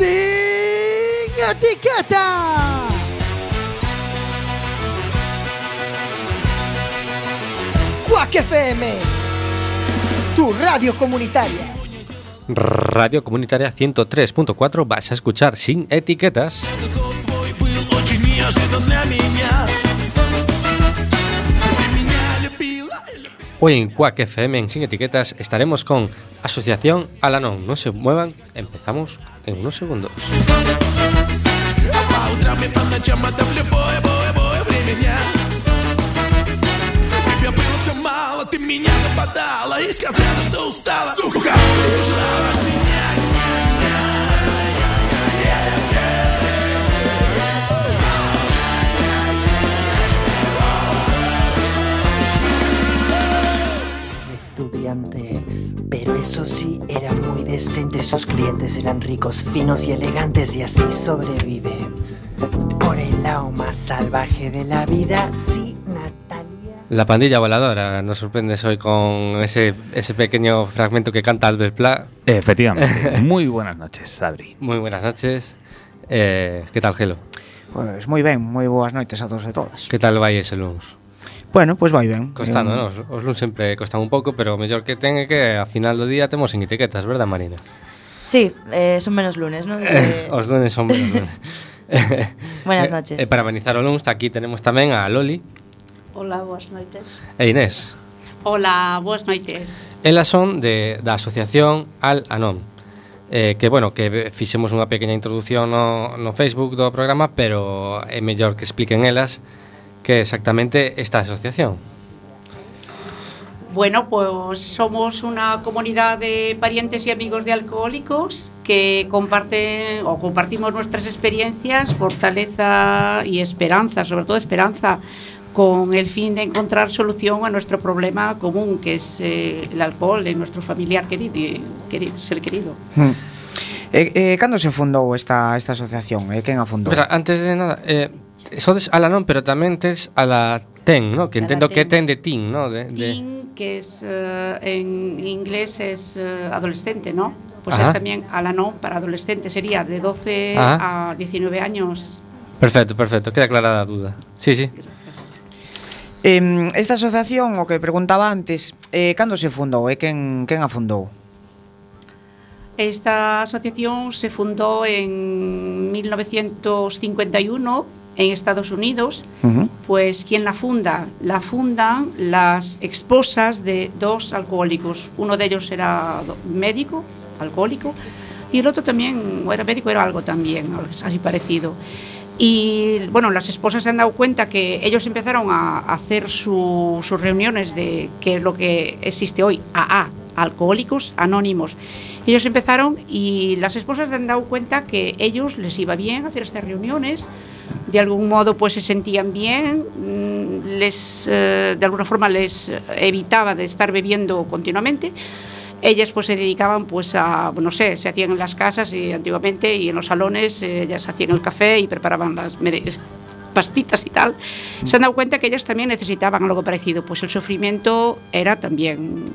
sin etiqueta. Quack FM, tu radio comunitaria. Radio Comunitaria 103.4 vas a escuchar sin etiquetas. Hoy en Quack FM en Sin Etiquetas estaremos con Asociación Alanon. No se muevan, empezamos en unos segundos. меня западала И сказала, что устала. Сука, ты ушла pero eso sí era muy decente. Sus clientes eran ricos, finos y elegantes y así sobrevive. Por el lado más salvaje de la vida, sí, Natalia. La pandilla voladora nos sorprendes hoy con ese, ese pequeño fragmento que canta Albert Pla. Efectivamente. Muy buenas noches, Adri. Muy buenas noches. Eh, ¿Qué tal, Gelo? Pois moi ben, moi boas noites a todos e todas. ¿Qué tal vai ese lunes? Bueno, pois pues vai ben. Costando, eh, eu... os luns sempre costan un pouco, pero o mellor que ten é que a final do día temos sin etiquetas, verdad, Marina? Sí, eh, son menos lunes, non? Desde... os lunes son menos lunes. Buenas eh, noches. E, eh, para amenizar o lunes, aquí tenemos tamén a Loli. Hola, boas noites. E Inés. Hola, boas noites. Elas son de, da asociación Al Anon. Eh, que, bueno, que fixemos unha pequena introducción no, no Facebook do programa, pero é mellor que expliquen elas que é exactamente esta asociación Bueno, pues somos una comunidad de parientes y amigos de alcohólicos que comparten o compartimos nuestras experiencias, fortaleza y esperanza, sobre todo esperanza, con el fin de encontrar solución a nuestro problema común, que es eh, el alcohol en nuestro familiar querido, querido ser querido. hmm. E, e cando se fundou esta, esta asociación? E quen a fundou? Pero antes de nada, Sodes a la non, pero tamén tes a la ten, ¿no? que a entendo ten. que ten de teen, ¿no? De, de... Teen, que es, uh, en inglés es uh, adolescente, ¿no? Pues Ajá. es también a la non para adolescente, sería de 12 Ajá. a 19 años. Perfecto, perfecto, queda aclarada a duda. Sí, sí. Eh, esta asociación, o que preguntaba antes, eh, cando se fundou e eh? quen, quen a fundou? Esta asociación se fundó en 1951 en Estados Unidos. Uh -huh. Pues ¿quién la funda? La fundan las esposas de dos alcohólicos. Uno de ellos era médico, alcohólico, y el otro también, era médico, era algo también, así parecido. Y bueno, las esposas se han dado cuenta que ellos empezaron a hacer su- sus reuniones de qué es lo que existe hoy, AA, Alcohólicos Anónimos. Ellos empezaron y las esposas se han dado cuenta que ellos les iba bien hacer estas reuniones, de algún modo pues se sentían bien, mm, les, eh, de alguna forma les evitaba de estar bebiendo continuamente. Ellas pues se dedicaban pues a, no sé, se hacían en las casas y antiguamente y en los salones eh, ellas hacían el café y preparaban las pastitas y tal. Se han dado cuenta que ellas también necesitaban algo parecido, pues el sufrimiento era también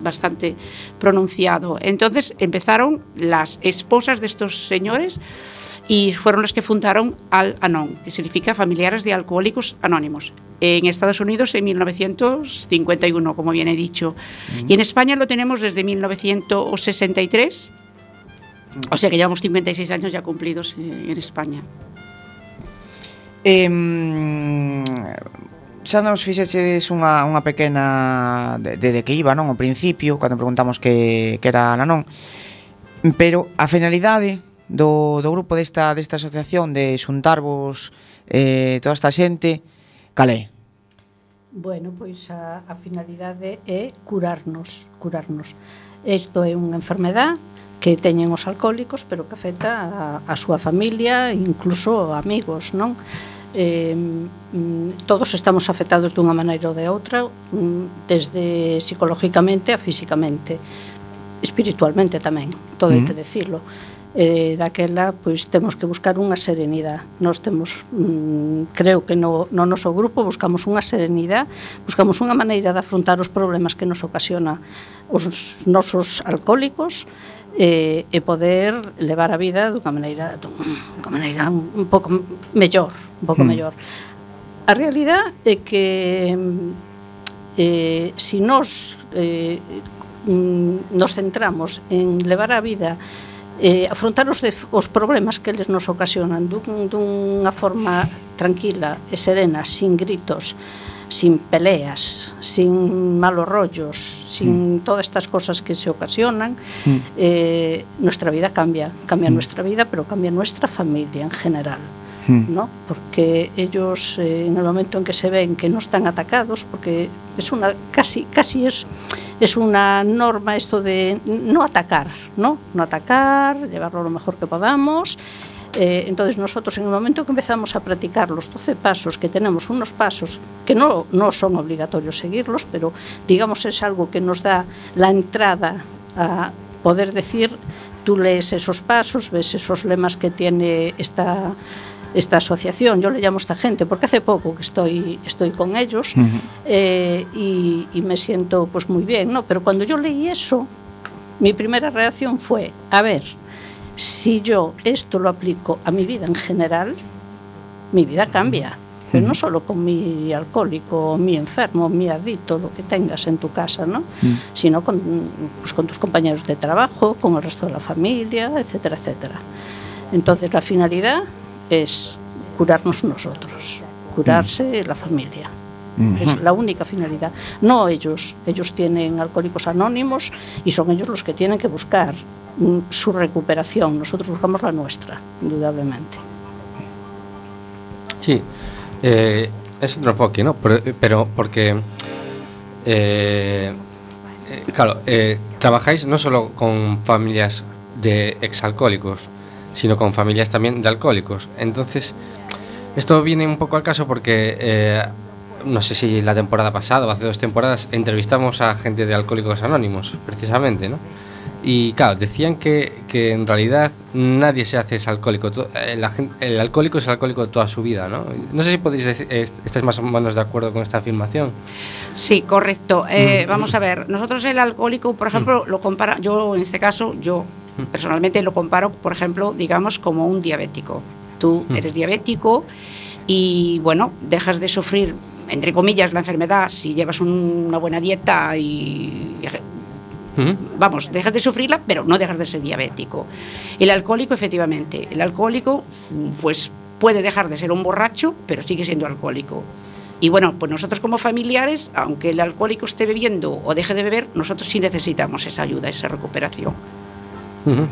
bastante pronunciado. Entonces empezaron las esposas de estos señores y fueron las que fundaron Al Anon, que significa Familiares de Alcohólicos Anónimos, en Estados Unidos en 1951, como bien he dicho. Y en España lo tenemos desde 1963, o sea que llevamos 56 años ya cumplidos eh, en España. Eh, xa nos fixeches unha, unha pequena de, de, de que iba, non? O principio, cando preguntamos que, que era Nanón Pero a finalidade do, do grupo desta, desta asociación de xuntarvos eh, toda esta xente, calé? Bueno, pois a, a finalidade é curarnos, curarnos. Isto é unha enfermedad que teñen os alcohólicos, pero que afecta a, a súa familia, incluso amigos, non? Eh, todos estamos afectados dunha maneira ou de outra, mm, desde psicológicamente a físicamente, espiritualmente tamén, todo mm. hai que decirlo e daquela pois temos que buscar unha serenidade. Nós temos mm, creo que no no noso grupo buscamos unha serenidade, buscamos unha maneira de afrontar os problemas que nos ocasiona os nosos alcohólicos eh e poder levar a vida dunha maneira dunha maneira un pouco mellor, un pouco mm. mellor. A realidade é que eh, si nos eh, mm, nos centramos en levar a vida eh, afrontar os, os problemas que eles nos ocasionan dun, dunha forma tranquila e serena, sin gritos, sin peleas, sin malos rollos, sin mm. todas estas cosas que se ocasionan, mm. eh, nuestra vida cambia, cambia mm. nuestra vida, pero cambia nuestra familia en general. Mm. ¿no? Porque ellos eh, en el momento en que se ven que no están atacados, porque es una casi casi es es una norma esto de no atacar, ¿no? No atacar, llevarlo lo mejor que podamos. Eh, entonces nosotros en el momento que empezamos a practicar los 12 pasos, que tenemos unos pasos que no, no son obligatorios seguirlos, pero digamos es algo que nos da la entrada a poder decir, tú lees esos pasos, ves esos lemas que tiene esta, esta asociación, yo le llamo a esta gente, porque hace poco que estoy, estoy con ellos eh, y, y me siento pues muy bien, ¿no? Pero cuando yo leí eso, mi primera reacción fue, a ver, si yo esto lo aplico a mi vida en general, mi vida cambia. Pero no solo con mi alcohólico, mi enfermo, mi adicto, lo que tengas en tu casa, ¿no? Sino con, pues, con tus compañeros de trabajo, con el resto de la familia, etcétera, etcétera. Entonces la finalidad es curarnos nosotros, curarse la familia. Es la única finalidad. No ellos. Ellos tienen alcohólicos anónimos y son ellos los que tienen que buscar mm, su recuperación. Nosotros buscamos la nuestra, indudablemente. Sí, eh, es otro poco, ¿no? Pero, pero porque, eh, eh, claro, eh, trabajáis no solo con familias de exalcohólicos, sino con familias también de alcohólicos. Entonces, esto viene un poco al caso porque, eh, no sé si la temporada pasada o hace dos temporadas, entrevistamos a gente de Alcohólicos Anónimos, precisamente, ¿no? Y claro, decían que, que en realidad nadie se hace ese alcohólico. Eh, el alcohólico es alcohólico toda su vida, ¿no? No sé si podéis decir, estáis más o menos de acuerdo con esta afirmación. Sí, correcto. Eh, Mm. Vamos a ver, nosotros el alcohólico, por ejemplo, lo compara, yo en este caso, yo Mm. Personalmente lo comparo, por ejemplo, digamos, como un diabético. Tú Mm. eres diabético y, bueno, dejas de sufrir, entre comillas, la enfermedad si llevas un- una buena dieta y Ujú. vamos, dejas de sufrirla, pero no dejas de ser diabético. El alcohólico, efectivamente, el alcohólico, pues puede dejar de ser un borracho, pero sigue siendo alcohólico. Y bueno, pues nosotros como familiares, aunque el alcohólico esté bebiendo o deje de beber, nosotros sí necesitamos esa ayuda, esa recuperación. Uh -huh.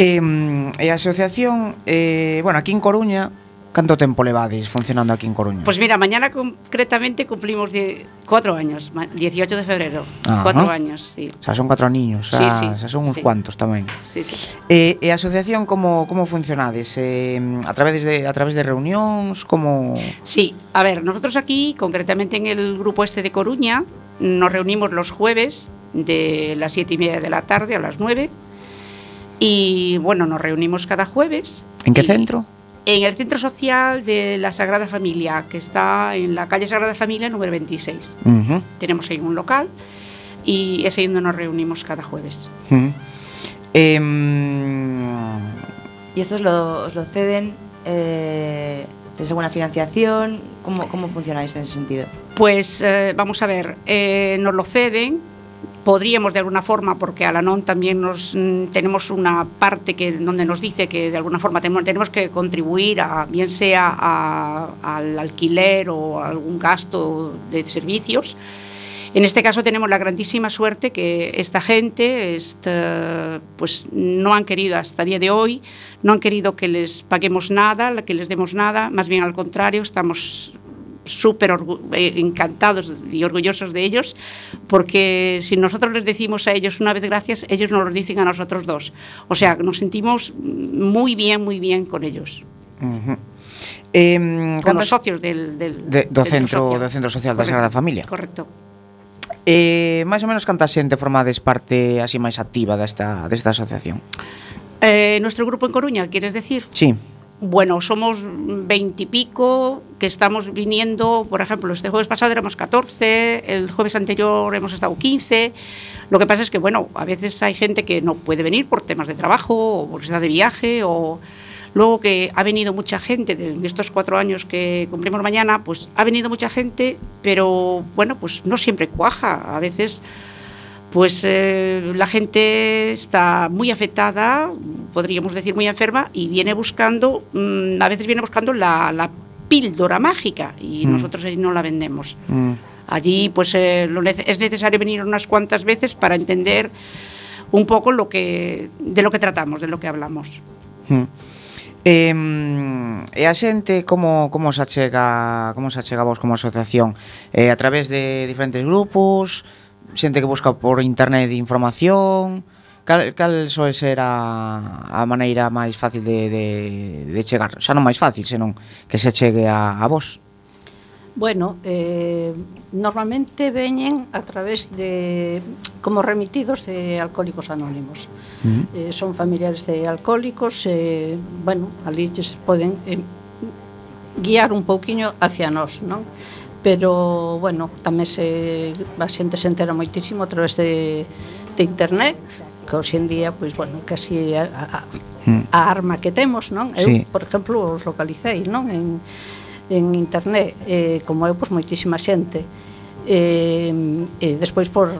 eh, e a asociación, eh, bueno, aquí en Coruña, canto tempo levades funcionando aquí en Coruña? Pois pues mira, mañana concretamente cumplimos 4 años, 18 de febrero, 4 ¿no? años, sí. O sea, son 4 niños, xa, sí, sí, xa son uns sí. cuantos tamén. Sí, sí. E, e a asociación como como funcionades? Eh, a través de a través de reunións, como Sí, a ver, nosotros aquí concretamente en el grupo este de Coruña nos reunimos los jueves de las siete y media de la tarde a las nueve. Y bueno, nos reunimos cada jueves. En qué Y- centro? En el Centro Social de la Sagrada Familia, que está en la calle Sagrada Familia número 26. Ujú, Tenemos ahí un local y es ahí donde nos reunimos cada jueves. Em, ¿Y estos lo, os lo ceden? Eh, ¿Tenéis alguna financiación? ¿Cómo, ¿Cómo funcionáis en ese sentido? Pues eh, vamos a ver, eh, nos lo ceden, podríamos de alguna forma, porque Alanon también nos mm, tenemos una parte que donde nos dice que de alguna forma tenemos, tenemos que contribuir a bien sea a- al alquiler o a algún gasto de servicios. En este caso tenemos la grandísima suerte que esta gente esta, pues no han querido hasta el día de hoy, no han querido que les paguemos nada, que les demos nada, más bien al contrario, estamos súper eh, encantados y orgullosos de ellos, porque si nosotros les decimos a ellos una vez gracias, ellos nos lo dicen a nosotros dos. O sea, nos sentimos muy bien, muy bien con ellos. Uh -huh. eh, con los socios del, del, de, do, del centro, socio. do centro Social correcto, da Sagrada Familia. Correcto. Eh, máis ou menos canta xente formades parte así máis activa desta, desta asociación? Eh, nuestro grupo en Coruña, queres decir? Sí. Bueno, somos veintipico que estamos viniendo, por ejemplo, este jueves pasado éramos 14, el jueves anterior hemos estado 15. Lo que pasa es que, bueno, a veces hay gente que no puede venir por temas de trabajo o porque está de viaje o luego que ha venido mucha gente en estos cuatro años que cumplimos mañana, pues ha venido mucha gente, pero bueno, pues no siempre cuaja. A veces pues eh, la gente está muy afectada, podríamos decir muy enferma, y viene buscando, mmm, a veces viene buscando la, la píldora mágica y mm. nosotros ahí no la vendemos. Mm. Allí pues eh, lo nece es necesario venir unas cuantas veces para entender un poco lo que, de lo que tratamos, de lo que hablamos. Mm. Eh, e a xente como, como se achega como se achega vos como asociación? Eh, a través de diferentes grupos, xente que busca por internet información, cal, cal soe ser a, a maneira máis fácil de, de, de chegar? Xa non máis fácil, senón que se chegue a, a vos. Bueno, eh, normalmente veñen a través de como remitidos de alcohólicos anónimos. Uh -huh. eh, son familiares de alcohólicos, eh, bueno, ali lles poden eh, guiar un pouquiño hacia nós, non? pero bueno, tamén se a xente se entera moitísimo a través de, de internet que hoxe en día, pois, bueno, casi a, a, a hmm. arma que temos, non? Eu, sí. por exemplo, os localicei, non? En, en internet, eh, como eu, pois, moitísima xente. Eh, e despois por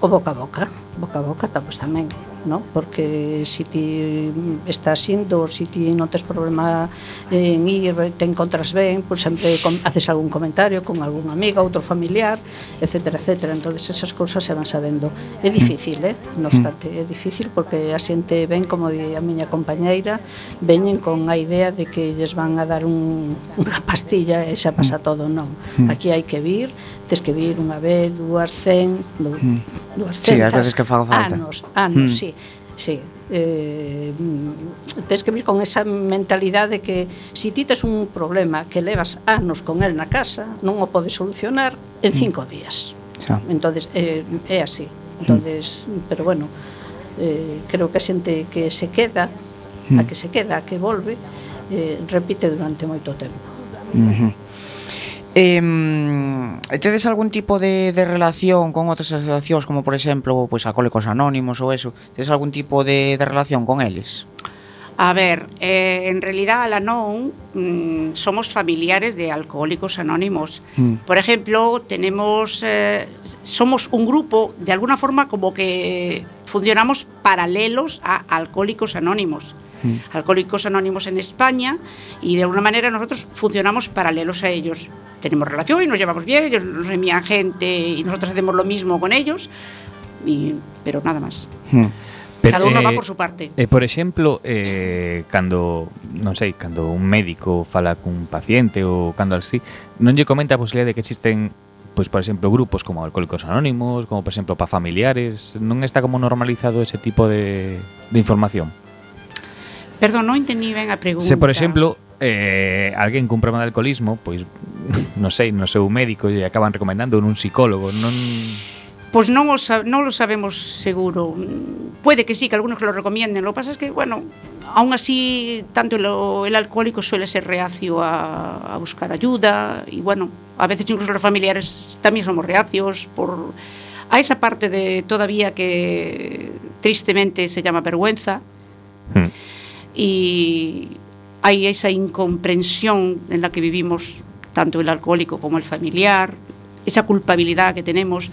o boca a boca, boca a boca, pois, tamén no? porque si ti estás indo, si ti non tes problema en ir, te encontras ben, pois pues sempre haces algún comentario con algún amigo, outro familiar, etcétera, etcétera. entonces esas cousas se van sabendo. É difícil, eh? no mm. obstante, é difícil porque a xente ven, como di a miña compañeira, veñen con a idea de que lles van a dar un, unha pastilla e xa pasa mm. todo, non. Mm. Aquí hai que vir, tes que vir unha vez, dúas, cen, dú, mm. dúas centas. Sí, as veces que faga falta. Anos, anos, mm. sí, sí. Eh, tes que vir con esa mentalidade que si ti tes un problema que levas anos con el na casa, non o podes solucionar en hmm. cinco mm. días. Xa. Entonces, eh, é así. Entonces, mm. pero bueno, eh, creo que a xente que se queda, mm. a hmm. que se queda, a que volve, eh, repite durante moito tempo. Mm -hmm. Eh, tedes algún tipo de, de relación con outras asociacións como por exemplo pois Alcohólicos Anónimos ou eso tedes algún tipo de, de relación con eles A ver, eh, en realidad a la non mm, somos familiares de alcohólicos anónimos. Mm. Por ejemplo, tenemos, eh, somos un grupo, de alguna forma como que funcionamos paralelos a alcohólicos anónimos. Mm. Alcohólicos Anónimos en España, y de alguna manera nosotros funcionamos paralelos a ellos. Tenemos relación y nos llevamos bien, ellos nos envían gente y nosotros hacemos lo mismo con ellos, y, pero nada más. Mm. Pero, Cada uno eh, va por su parte. Eh, por exemplo, eh, cando, non sei, cando un médico fala cun paciente ou cando así, non lle comenta a posibilidade de que existen pois, por exemplo, grupos como Alcohólicos Anónimos, como, por exemplo, para familiares, non está como normalizado ese tipo de, de información? Perdón, non entendí ben a pregunta. Se, por exemplo, eh, alguén cun problema de alcoholismo, pois, non sei, no seu médico lle acaban recomendando un psicólogo, non... Pois non o, non lo sabemos seguro. Puede que sí, que algunos lo recomienden. Lo que pasa es que, bueno, aún así, tanto el, el alcohólico suele ser reacio a, a buscar ayuda. Y bueno, a veces incluso los familiares también somos reacios por... A esa parte de todavía que tristemente se llama vergüenza. Hmm y hay esa incomprensión en la que vivimos tanto el alcohólico como el familiar, esa culpabilidad que tenemos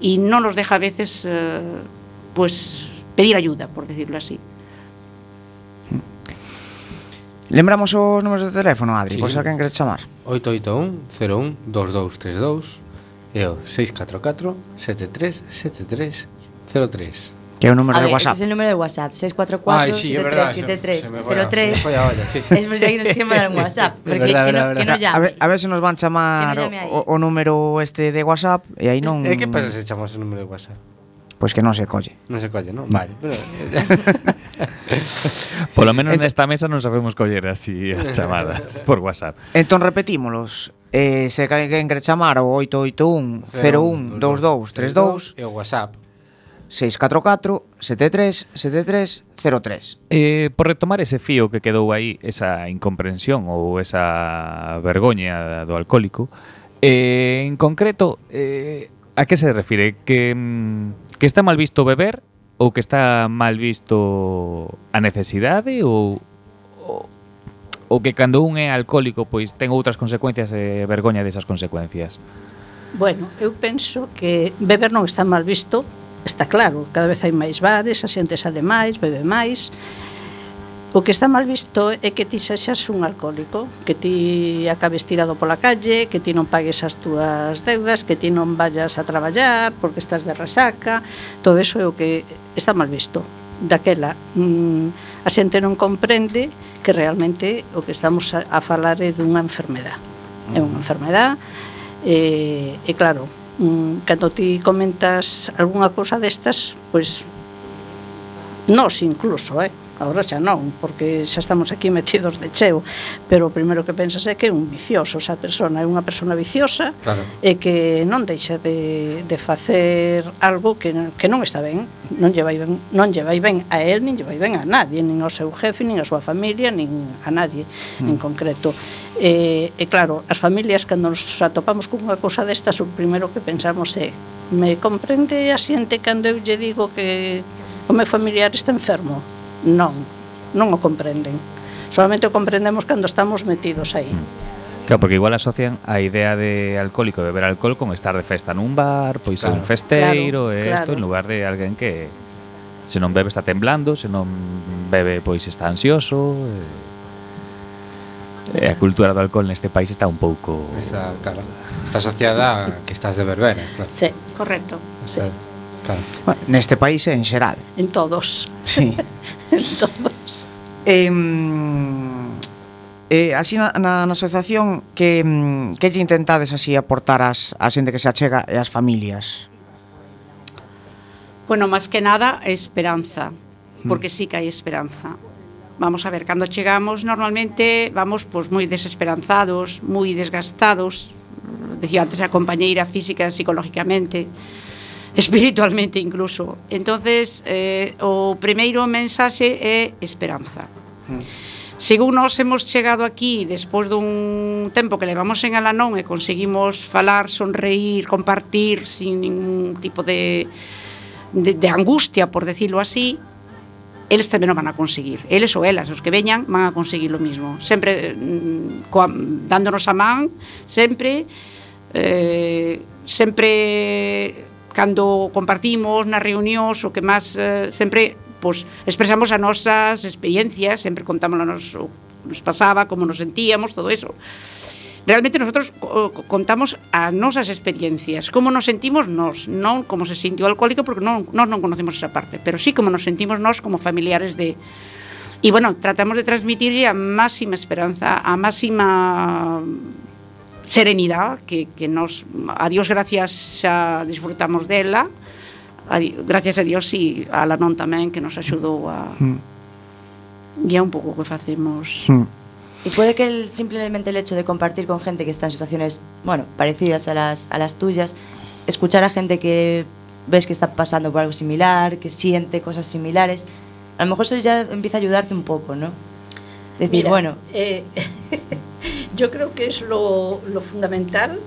y no nos deja a veces eh, pues pedir ayuda, por decirlo así. Lembramos os números de teléfono, Adri, sí. por se alguén quere chamar. 881-01-2232 e o 644-737303. Que é o número a de ver, WhatsApp. Ese es el número de WhatsApp, 644 sí, 7373 sí, sí. Es por si alguén nos quere mandar un WhatsApp, porque verdad, que, no, verdad. que no llame. A ver, a ver se nos van chamar o, o número este de WhatsApp e aí eh, non... E eh, que pasa se chamamos o número de WhatsApp? Pois pues que non se colle. Non se colle, non? Vale. Pero... por lo menos nesta mesa non sabemos coller así as chamadas por WhatsApp. Entón repetímolos. Eh, se alguén quere chamar o 881 01 22 32 e o WhatsApp 644 73 73 03. Eh, por retomar ese fío que quedou aí, esa incomprensión ou esa vergoña do alcohólico, eh, en concreto, eh, a que se refire? Que, mm, que está mal visto beber ou que está mal visto a necesidade ou, ou, ou que cando un é alcohólico pois ten outras consecuencias e vergoña desas consecuencias? Bueno, eu penso que beber non está mal visto está claro, cada vez hai máis bares, a xente sale máis, bebe máis. O que está mal visto é que ti sexas un alcohólico, que ti acabes tirado pola calle, que ti non pagues as túas deudas, que ti non vayas a traballar porque estás de resaca, todo eso é o que está mal visto. Daquela, mm, a xente non comprende que realmente o que estamos a, a falar é dunha enfermedad. É unha mm. enfermedad, e, eh, e claro, mm, cando ti comentas algunha cousa destas, pois nós incluso, eh? Agora xa non, porque xa estamos aquí metidos de cheo, pero o primeiro que pensas é que é un vicioso, esa persona é unha persona viciosa claro. e que non deixa de, de facer algo que, que non está ben, non lle vai ben, non lle vai ben a él, nin lle vai ben a nadie, nin ao seu jefe, nin a súa familia, nin a nadie mm. en concreto. E, e claro, as familias cando nos atopamos con unha cousa destas, o primeiro que pensamos é me comprende a xente cando eu lle digo que o meu familiar está enfermo? non, non o comprenden. Solamente o comprendemos cando estamos metidos aí. Mm. Claro, porque igual asocian a idea de alcohólico, beber alcohol con estar de festa nun bar, pois claro. un festeiro claro, e isto, claro. en lugar de alguén que se non bebe está temblando, se non bebe pois está ansioso. E, e a cultura do alcohol neste país está un pouco... Esa, claro, está asociada a que estás de verbena. Claro. Sí, correcto. Sí. Claro. Bueno, neste país en xeral. En todos. Sí. en todos. Eh, eh, así na, na, na asociación que, que lle intentades así aportar as, a xente que se achega e as familias? Bueno, máis que nada, esperanza, hmm. porque hmm. sí que hai esperanza. Vamos a ver, cando chegamos normalmente vamos pois moi desesperanzados, moi desgastados, decía antes a compañeira física e psicológicamente espiritualmente incluso. Entonces, eh, o primeiro mensaxe é esperanza. Mm. Según nos hemos chegado aquí despois dun tempo que levamos en Alanón e conseguimos falar, sonreír, compartir sin ningún tipo de, de, de angustia, por decirlo así, eles tamén o van a conseguir. Eles ou elas, os que veñan, van a conseguir lo mismo. Sempre mm, coa, dándonos a man, sempre eh, sempre cando compartimos nas reunións o que máis eh, sempre pois, expresamos as nosas experiencias, sempre contamos o nos, o nos pasaba, como nos sentíamos, todo eso. Realmente nosotros contamos as nosas experiencias, como nos sentimos nós, non como se sintió o alcohólico, porque non, nós non conocemos esa parte, pero sí como nos sentimos nós como familiares de... E, bueno, tratamos de transmitir a máxima esperanza, a máxima serenidade que, que nos, a Dios gracias xa disfrutamos dela a, gracias a Dios e a la non tamén que nos axudou a e é un pouco o que facemos. Y puede que el- simplemente el hecho de compartir con gente que está en situaciones, bueno, parecidas a las, a las tuyas, escuchar a gente que ves que está pasando por algo similar, que siente cosas similares, a lo mejor eso ya empieza a ayudarte un poco, ¿no? Decir, Mira, bueno, eh, yo creo que es lo, fundamental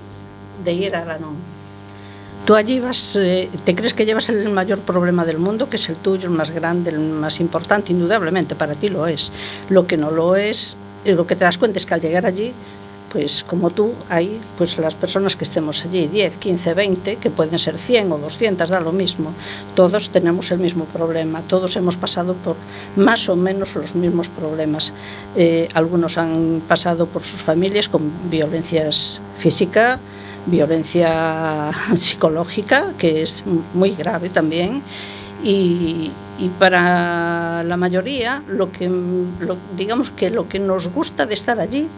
de ir a la NOM. Tú allí vas, eh, te crees que llevas el mayor problema del mundo, que es el tuyo, el más grande, el más importante, indudablemente para ti lo es. Lo que no lo es, y lo que te das cuenta es que al llegar allí, pues como tú, hay pues las personas que estemos allí, 10, 15, 20, que pueden ser 100 o 200, da lo mismo. Todos tenemos el mismo problema, todos hemos pasado por más o menos los mismos problemas. Eh, algunos han pasado por sus familias con violencias física, violencia psicológica, que es muy grave también. Y, para la mayoría, lo que, digamos que lo que nos gusta de estar allí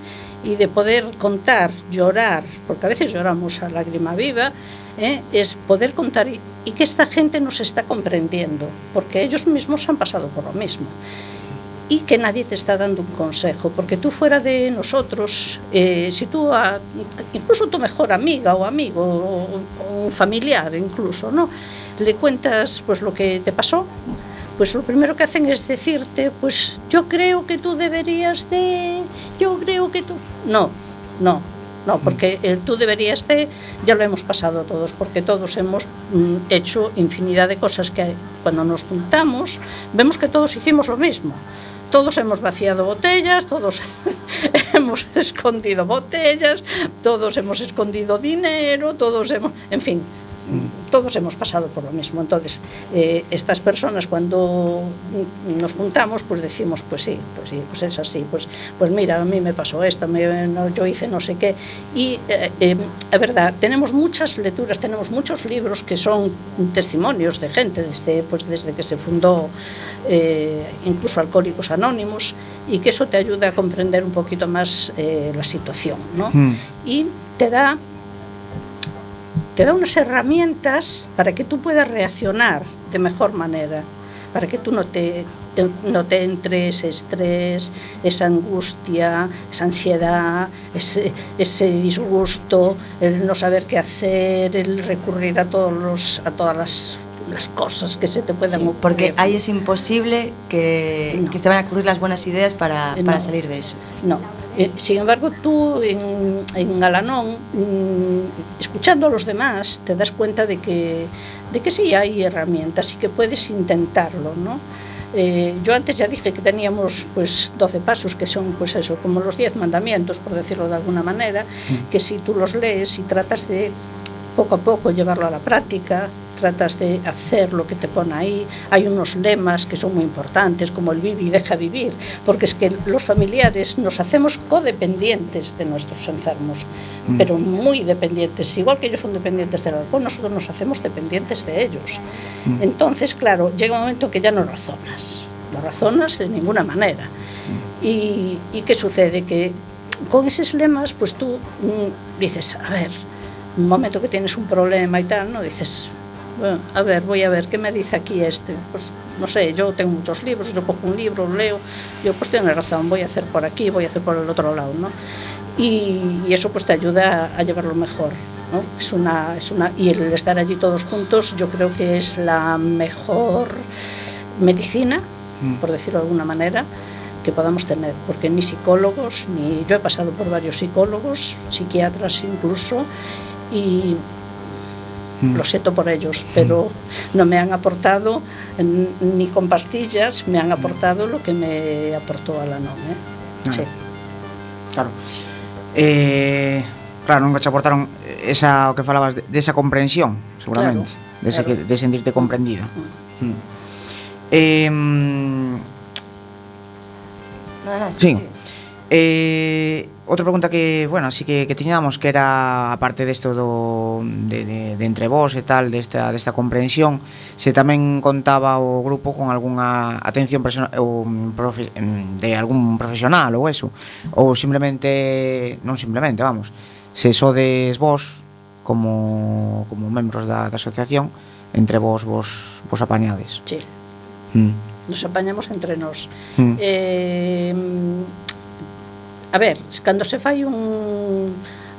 y de poder contar, llorar, porque a veces lloramos a lágrima viva, ¿eh? es poder contar y, y que esta gente nos está comprendiendo, porque ellos mismos han pasado por lo mismo. y que nadie te está dando un consejo, porque tú fuera de nosotros, eh, si tú, a, incluso tu mejor amiga o amigo, o, o un familiar incluso, ¿no? Le cuentas pues lo que te pasó, pues lo primero que hacen es decirte, pues yo creo que tú deberías de, yo creo que tú... No, no, no, porque el tú deberías de, ya lo hemos pasado todos, porque todos hemos mm, hecho infinidad de cosas que cuando nos juntamos vemos que todos hicimos lo mismo. Todos hemos vaciado botellas, todos hemos escondido botellas, todos hemos escondido dinero, todos hemos, en fin, todos hemos pasado por lo mismo. Entonces, eh, estas personas cuando nos juntamos, pues decimos, pues sí, pues sí, pues es así, pues, pues mira, a mí me pasó esto, me, no, yo hice no sé qué. Y, eh, eh, es verdad, tenemos muchas lecturas, tenemos muchos libros que son testimonios de gente desde, pues desde que se fundó eh, incluso Alcohólicos Anónimos, y que eso te ayuda a comprender un poquito más eh, la situación, ¿no? Mm. Y te da te da unas herramientas para que tú puedas reaccionar de mejor manera, para que tú no te, te- no te entre ese estrés, esa angustia, esa ansiedad, ese, ese disgusto, el no saber qué hacer, el recurrir a todos los, a todas las, las cosas que se te puedan Sí, ocurrir. porque ahí es imposible que, No. que te vayan a ocurrir las buenas ideas para, para salir de eso. No. Eh, sin embargo, tú en, en Alanón, mm, escuchando a los demás, te das cuenta de que, de que sí hay herramientas y que puedes intentarlo, ¿no? Eh, yo antes ya dije que teníamos pues 12 pasos que son pues eso, como los 10 mandamientos, por decirlo de alguna manera, que si tú los lees y tratas de poco a poco llevarlo a la práctica, tratas de hacer lo que te pone ahí. Hay unos lemas que son muy importantes, como el vive y deja vivir, porque es que los familiares nos hacemos codependientes de nuestros enfermos, pero muy dependientes. Igual que ellos son dependientes del alcohol, nosotros nos hacemos dependientes de ellos. Entonces, claro, llega un momento que ya no razonas, no razonas de ninguna manera. ¿Y, y qué sucede? Que con esos lemas, pues tú mm, dices, a ver, un momento que tienes un problema y tal, ¿no? Dices, bueno, a ver, voy a ver, ¿qué me dice aquí este? Pues no sé, yo tengo muchos libros, yo cojo un libro, lo leo, yo pues tengo razón, voy a hacer por aquí, voy a hacer por el otro lado, ¿no? Y, y eso pues te ayuda a, a llevarlo mejor, ¿no? Es una, es una, y el estar allí todos juntos yo creo que es la mejor medicina, por decirlo de alguna manera, que podamos tener, porque ni psicólogos, ni yo he pasado por varios psicólogos, psiquiatras incluso, y mm. lo siento por ellos, pero mm. no me han aportado ni con pastillas, me han aportado lo que me aportó Alanon. ¿eh? Ah, sí. Claro. Eh, claro, nunca te aportaron esa, o que falabas de, de esa comprensión, seguramente, claro, de, ese, claro. de sentirte mm. comprendida. Mm. Mm. Eh, no, no, sí, sí. sí. Eh, Outra pregunta que, bueno, así que, que tiñamos que era aparte parte desto do de, de, de entre vós e tal desta desta comprensión, se tamén contaba o grupo con algunha atención personal ou profe, de algún profesional ou eso, ou simplemente non simplemente, vamos, se sodes vós como como membros da, da asociación, entre vós vos vos apañades. Sí. Mm. Nos apañamos entre nós. Mm. Eh a ver, cando se fai un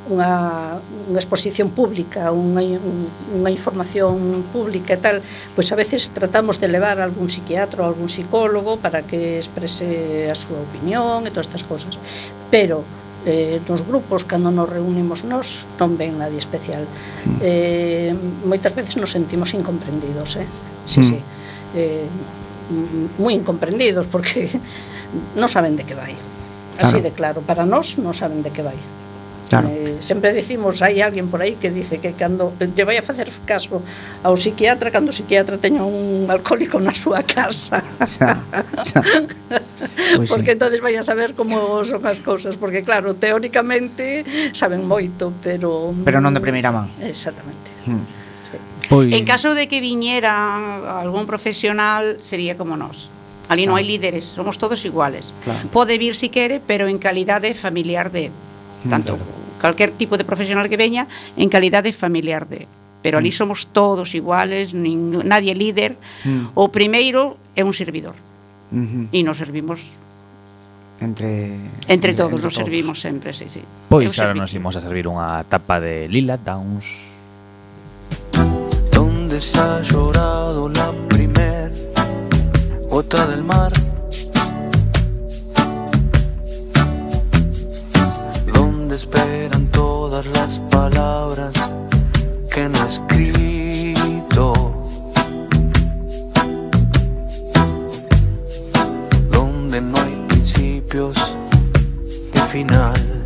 unha, unha exposición pública, unha, unha información pública e tal, pois a veces tratamos de levar a algún psiquiatra ou algún psicólogo para que exprese a súa opinión e todas estas cousas. Pero eh, nos grupos cando nos reunimos nós non ven nadie especial mm. eh, moitas veces nos sentimos incomprendidos eh? sí, mm. sí. Eh, moi incomprendidos porque non saben de que vai Claro. Así de claro, para nós non saben de que vai. Claro. Eh, sempre dicimos, hai alguén por aí que dice que cando lle vai a facer caso ao psiquiatra cando o psiquiatra teña un alcohólico na súa casa. Xa, xa. Pois porque sí. entonces vai a saber como son as cousas, porque claro, teóricamente saben moito, pero Pero non de primeira man. Exactamente. Hmm. Sí. Pois... En caso de que viñera algún profesional sería como nós Ali non hai líderes, somos todos iguales. Claro. Pode vir se si quere, pero en calidade familiar de mm, tanto claro. calquer tipo de profesional que veña en calidade familiar de pero ali mm. somos todos iguales, nin, nadie líder. Mm. O primeiro é un servidor. Mm -hmm. E nos servimos entre entre, entre todos, entre nos todos. servimos sempre, sí, sí. Pois agora nos imos a servir unha tapa de Lila Downs. Donde está llorado la primeira gota del mar? ¿Dónde esperan todas las palabras que no escrito? Donde no hay principios ni final.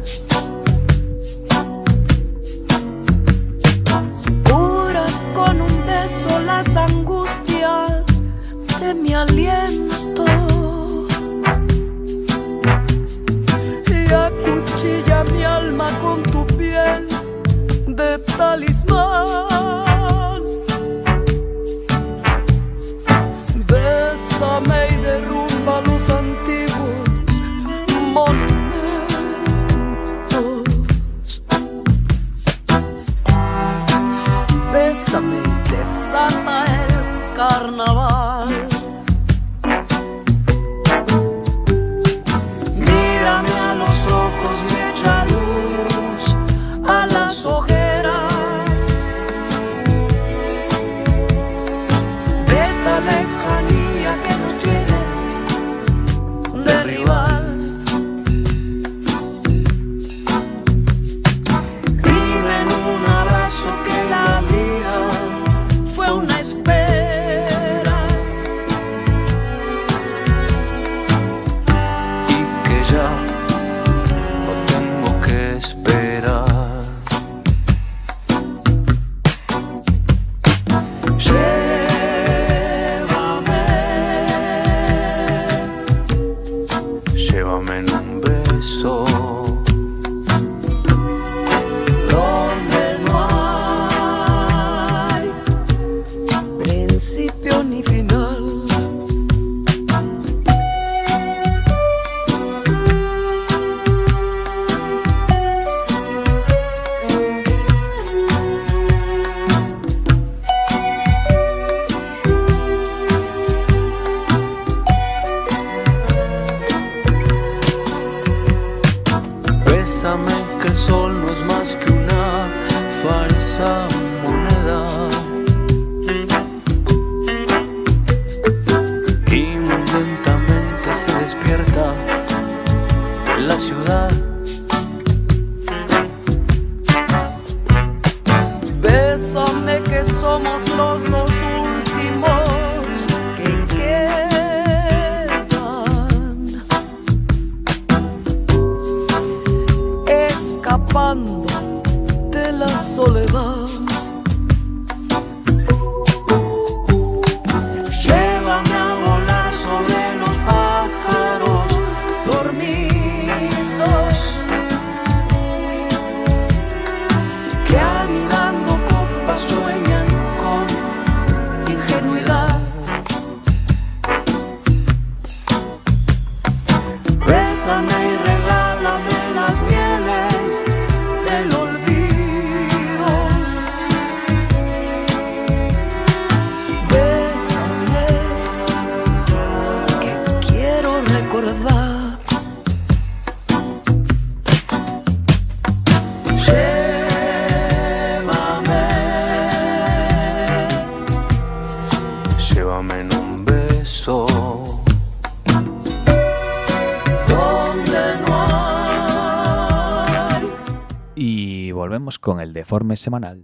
Volvemos con el deforme semanal.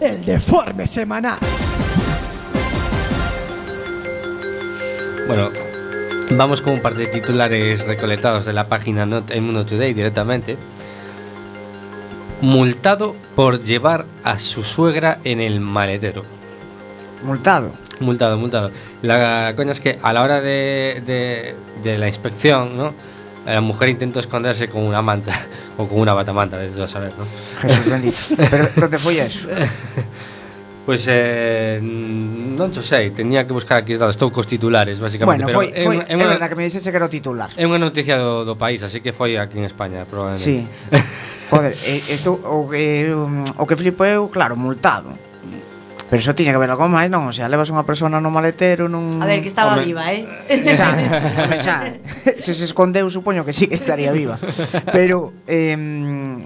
El deforme semanal. Bueno, vamos con un par de titulares recolectados de la página Not El Mundo Today directamente. Multado por llevar a su suegra en el maletero. Multado. Multado, multado. La coña es que a la hora de, de- de la inspección, ¿no? Eh, la mujer intentó esconderse con una manta o con una batamanta, a veces, a saber, ¿no? Jesús bendito. Pero onde foi eso? Pois pues, eh, non xo sei, tenía que buscar aquí os dados, estou cos titulares, basicamente. Bueno, pero foi, foi, é, é, é verdad que me dixese que era o titular. É unha noticia do, do país, así que foi aquí en España, probablemente. Sí. Joder, eh, esto, o, eh, o que flipo eu, claro, multado Pero eso tiña que ver algo máis, non? O sea, levas unha persona no maletero nun... A ver, que estaba Home. viva, eh? Xa, xa, se se escondeu, supoño que sí que estaría viva. Pero, eh,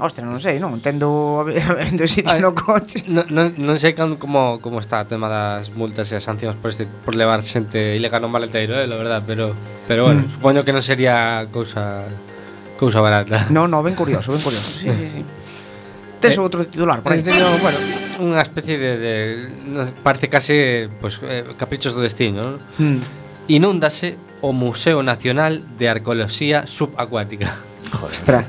ostra, non sei, non? Entendo habendo sitio no coche. Non, non, non sei can, como, como está o tema das multas e as sancións por, este, por levar xente ilegal no maletero, eh, la verdad, pero, pero bueno, mm. supoño que non sería cousa cousa barata. No, no, ben curioso, ben curioso. Sí, sí, sí. Tes eh, outro titular por aí. Eh, teño, bueno, unha especie de, de parece case pues, eh, caprichos do destino, non? Mm. Inúndase o Museo Nacional de Arqueoloxía Subacuática. Ostra.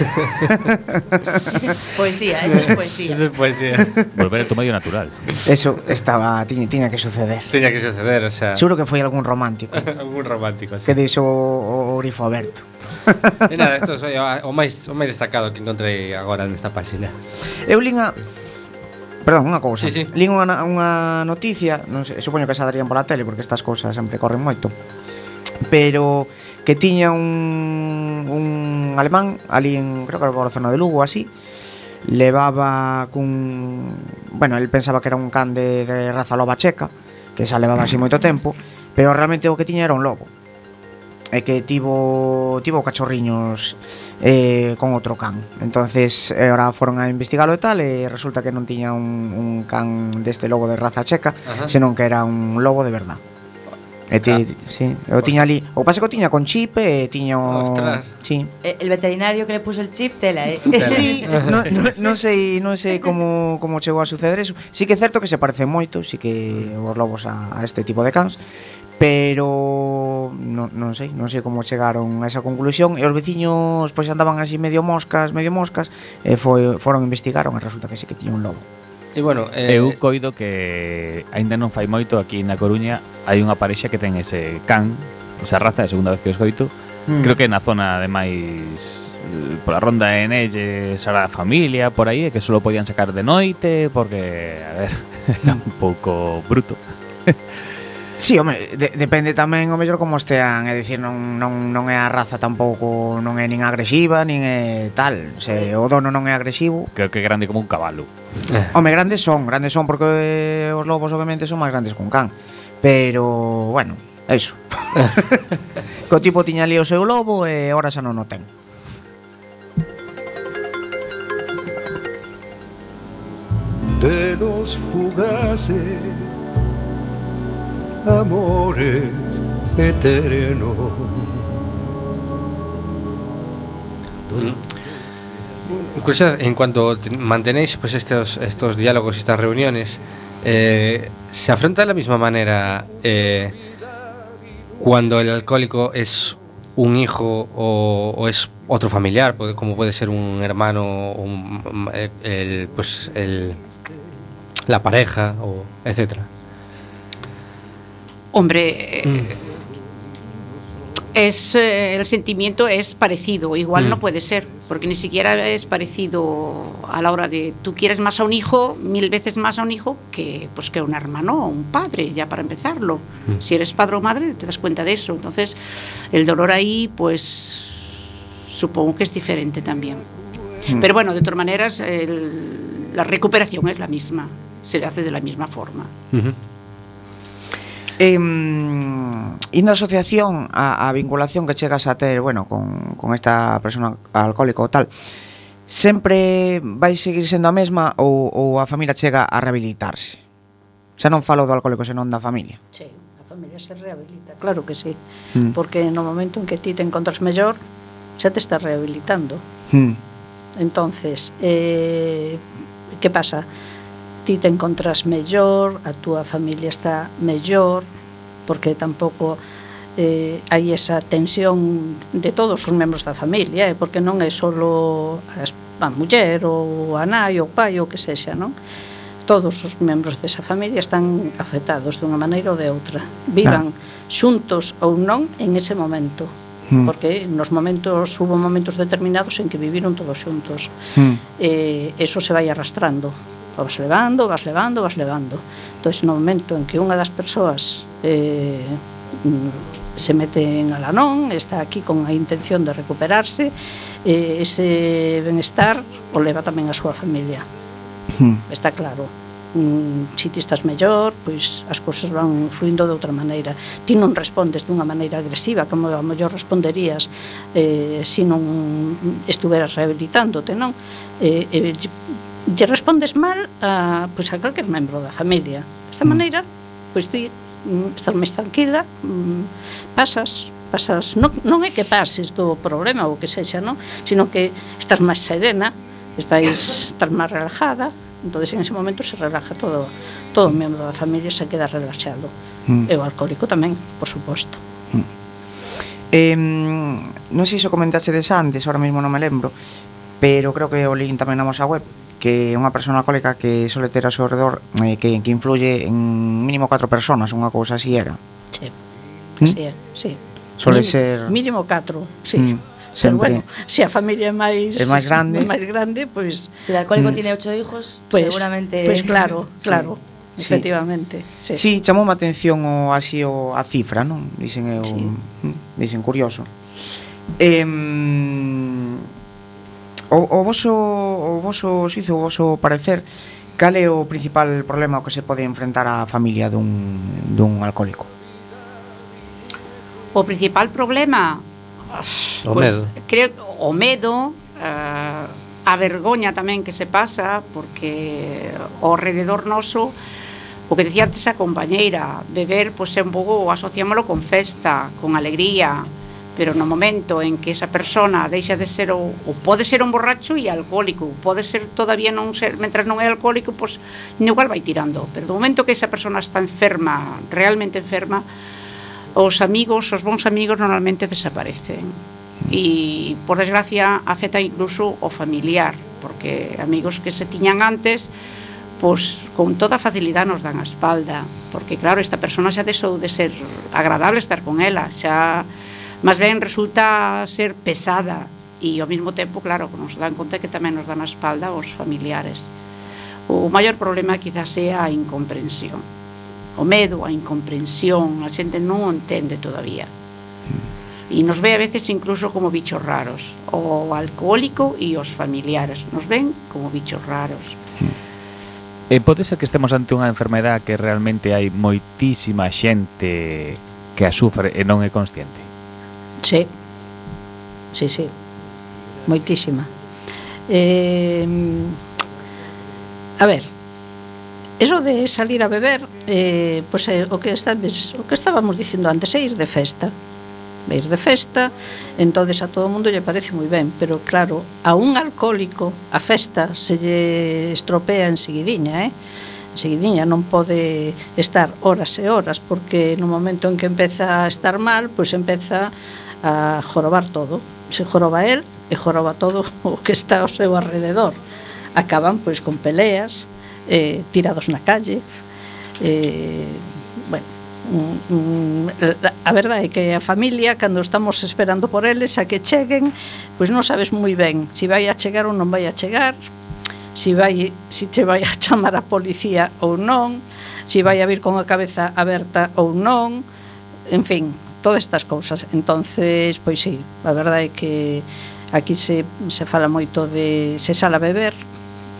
poesía, eso es poesía. Eso es poesía. Volver a tu medio natural. Eso estaba, tiña, tiña que suceder. Tiña que suceder, o sea. Seguro que foi algún romántico. algún romántico, sí. Que deixou o, o grifo aberto. e nada, isto é o, o máis o máis destacado que encontrei agora nesta páxina. Eu lin a Perdón, unha cousa. Sí, sí. Lín unha, unha noticia, non sei, supoño que xa darían pola tele porque estas cousas sempre corren moito. Pero que tiña un, un alemán ali en, creo que era a zona de Lugo así, levaba cun, bueno, el pensaba que era un can de, de raza loba checa, que xa levaba así moito tempo, pero realmente o que tiña era un lobo é que tivo tivo cachorriños eh, con outro can. Entonces, eh, ahora foron a investigalo e tal e resulta que non tiña un, un can deste lobo de raza checa, Ajá. senón que era un lobo de verdad. E ti, sí, eu tiña ali, o pase que o tiña con chip e tiña o... Ostras. Sí. El veterinario que le puso el chip tela, eh. sí, non no, no sei, non sei como como chegou a suceder eso. Sí que é certo que se parece moito, sí que os lobos a, a este tipo de cans pero non, non sei, non sei como chegaron a esa conclusión e os veciños pois andaban así medio moscas, medio moscas e foi, foron investigaron e resulta que sí que tiña un lobo. E bueno, eh, eu coido que aínda non fai moito aquí na Coruña hai unha parexa que ten ese can, esa raza, é a segunda vez que os coito. Mm. Creo que na zona de máis pola ronda de Nelle, a Familia, por aí, que só podían sacar de noite porque, a ver, era un pouco bruto. Sí, home, de, depende tamén o mellor como estean, é dicir, non, non, non é a raza tampouco, non é nin agresiva, nin é tal, se o dono non é agresivo. Creo que é grande como un cabalo. Eh. Home, grandes son, grandes son, porque os lobos obviamente son máis grandes que un can, pero, bueno, é iso. que o tipo tiña ali o seu lobo e ora xa non o ten. De los fugaces amores eternos. En cuanto te- mantenéis pues estos, estos diálogos, estas reuniones, eh, ¿se afronta de la misma manera eh, cuando el alcohólico es un hijo o, es otro familiar, como puede ser un hermano, un- el, el, pues el, la pareja, o etcétera? Hombre, eh, es eh, el sentimiento es parecido, igual Mm. no puede ser, porque ni siquiera es parecido a la hora de tú quieres más a un hijo, mil veces más a un hijo que pues que a un hermano o un padre, ya para empezarlo. Mm. Si eres padre o madre te das cuenta de eso, entonces el dolor ahí pues supongo que es diferente también. Mm. Pero bueno, de todas maneras el- la recuperación es la misma, se hace de la misma forma. E, Eh, indo asociación a, a vinculación que chegas a ter, bueno, con, con esta persona alcohólica ou tal, sempre vai seguir sendo a mesma ou, ou a familia chega a rehabilitarse? Xa non falo do alcohólico, senón da familia. Sí, a familia se rehabilita, claro que sí. Mm. Porque no momento en que ti te encontras mellor, xa te estás rehabilitando. Mm. Entonces, eh, que pasa? Que pasa? ti te encontras mellor, a túa familia está mellor, porque tampouco eh, hai esa tensión de todos os membros da familia, eh, porque non é só a muller ou a nai ou o pai ou que sexa, non? Todos os membros desa familia están afectados dunha maneira ou de outra. Vivan ah. xuntos ou non en ese momento. Mm. Porque nos momentos hubo momentos determinados en que viviron todos xuntos. Mm. Eh, eso se vai arrastrando vas levando, vas levando, vas levando. Entón, no momento en que unha das persoas eh, se mete en Alanón, está aquí con a intención de recuperarse, eh, ese benestar o leva tamén a súa familia. Hmm. Está claro. Mm, si ti estás mellor, pois as cousas van fluindo de outra maneira. Ti non respondes dunha maneira agresiva, como a mellor responderías eh, se non estuveras rehabilitándote, non? Eh, eh, lle respondes mal a, pois, a calquer membro da familia. Desta mm. maneira, pois ti mm, estás máis tranquila, mm, pasas, pasas, non, non é que pases do problema ou que sexa, non? sino que estás máis serena, estáis, estás máis relajada, entonces en ese momento se relaja todo todo o membro da familia se queda relaxado mm. e o alcohólico tamén, por suposto mm. eh, non sei se o comentaste des antes, ahora mesmo non me lembro pero creo que o link tamén na nosa web que é unha persona alcohólica que sole ter ao seu redor eh, que, que influye en mínimo catro personas, unha cousa así era. Sí, ¿Mm? sí, sí. Sole mínimo, ser... Mínimo catro, sí. Mm. Sempre. Pero bueno, se a familia é máis é máis grande, máis grande, pois pues, se o alcohólico mm, tiene ocho hijos, pues, seguramente Pois pues claro, claro. Sí. Efectivamente. Sí, sí chamou a atención o así o a cifra, non? Dicen eu, sí. ¿Mm? dicen curioso. Eh, O, o voso o voso xuizo, o voso parecer, cal é o principal problema ao que se pode enfrentar a familia dun dun alcohólico? O principal problema o pues, medo. creo o medo, a, a vergoña tamén que se pasa porque ao rededor noso O que decía antes a compañeira, beber pois pues, é un pouco asociámolo con festa, con alegría, pero no momento en que esa persona deixa de ser o, o pode ser un borracho e alcohólico, pode ser todavía non ser, mentras non é alcohólico, pois igual vai tirando, pero do momento que esa persona está enferma, realmente enferma, os amigos, os bons amigos normalmente desaparecen. E por desgracia afecta incluso o familiar, porque amigos que se tiñan antes pois con toda facilidade nos dan a espalda, porque claro, esta persona xa deixou de ser agradable estar con ela, xa Mas ben resulta ser pesada e ao mesmo tempo, claro, como nos dan conta que tamén nos dan a espalda os familiares. O maior problema quizás sea a incomprensión. O medo, a incomprensión, a xente non o entende todavía. E nos ve a veces incluso como bichos raros. O alcohólico e os familiares nos ven como bichos raros. E pode ser que estemos ante unha enfermedade que realmente hai moitísima xente que a sufre e non é consciente? Sí, sí, sí, moitísima. Eh, a ver, eso de salir a beber, eh, pois pues, eh, o que estabes, o que estábamos dicindo antes, é ir de festa. É ir de festa, entonces a todo o mundo lle parece moi ben, pero claro, a un alcohólico a festa se lle estropea enseguidiña, eh? seguidiña non pode estar horas e horas porque no momento en que empeza a estar mal, pois empeza a jorobar todo. Se joroba el e joroba todo o que está ao seu alrededor. Acaban pois con peleas, eh, tirados na calle, eh, bueno, a verdade é que a familia cando estamos esperando por eles a que cheguen, pois non sabes moi ben se vai a chegar ou non vai a chegar se si vai se si te vai a chamar a policía ou non se vai a vir con a cabeza aberta ou non en fin, todas estas cousas. Entonces, pois sí, a verdade é que aquí se, se fala moito de se sala beber,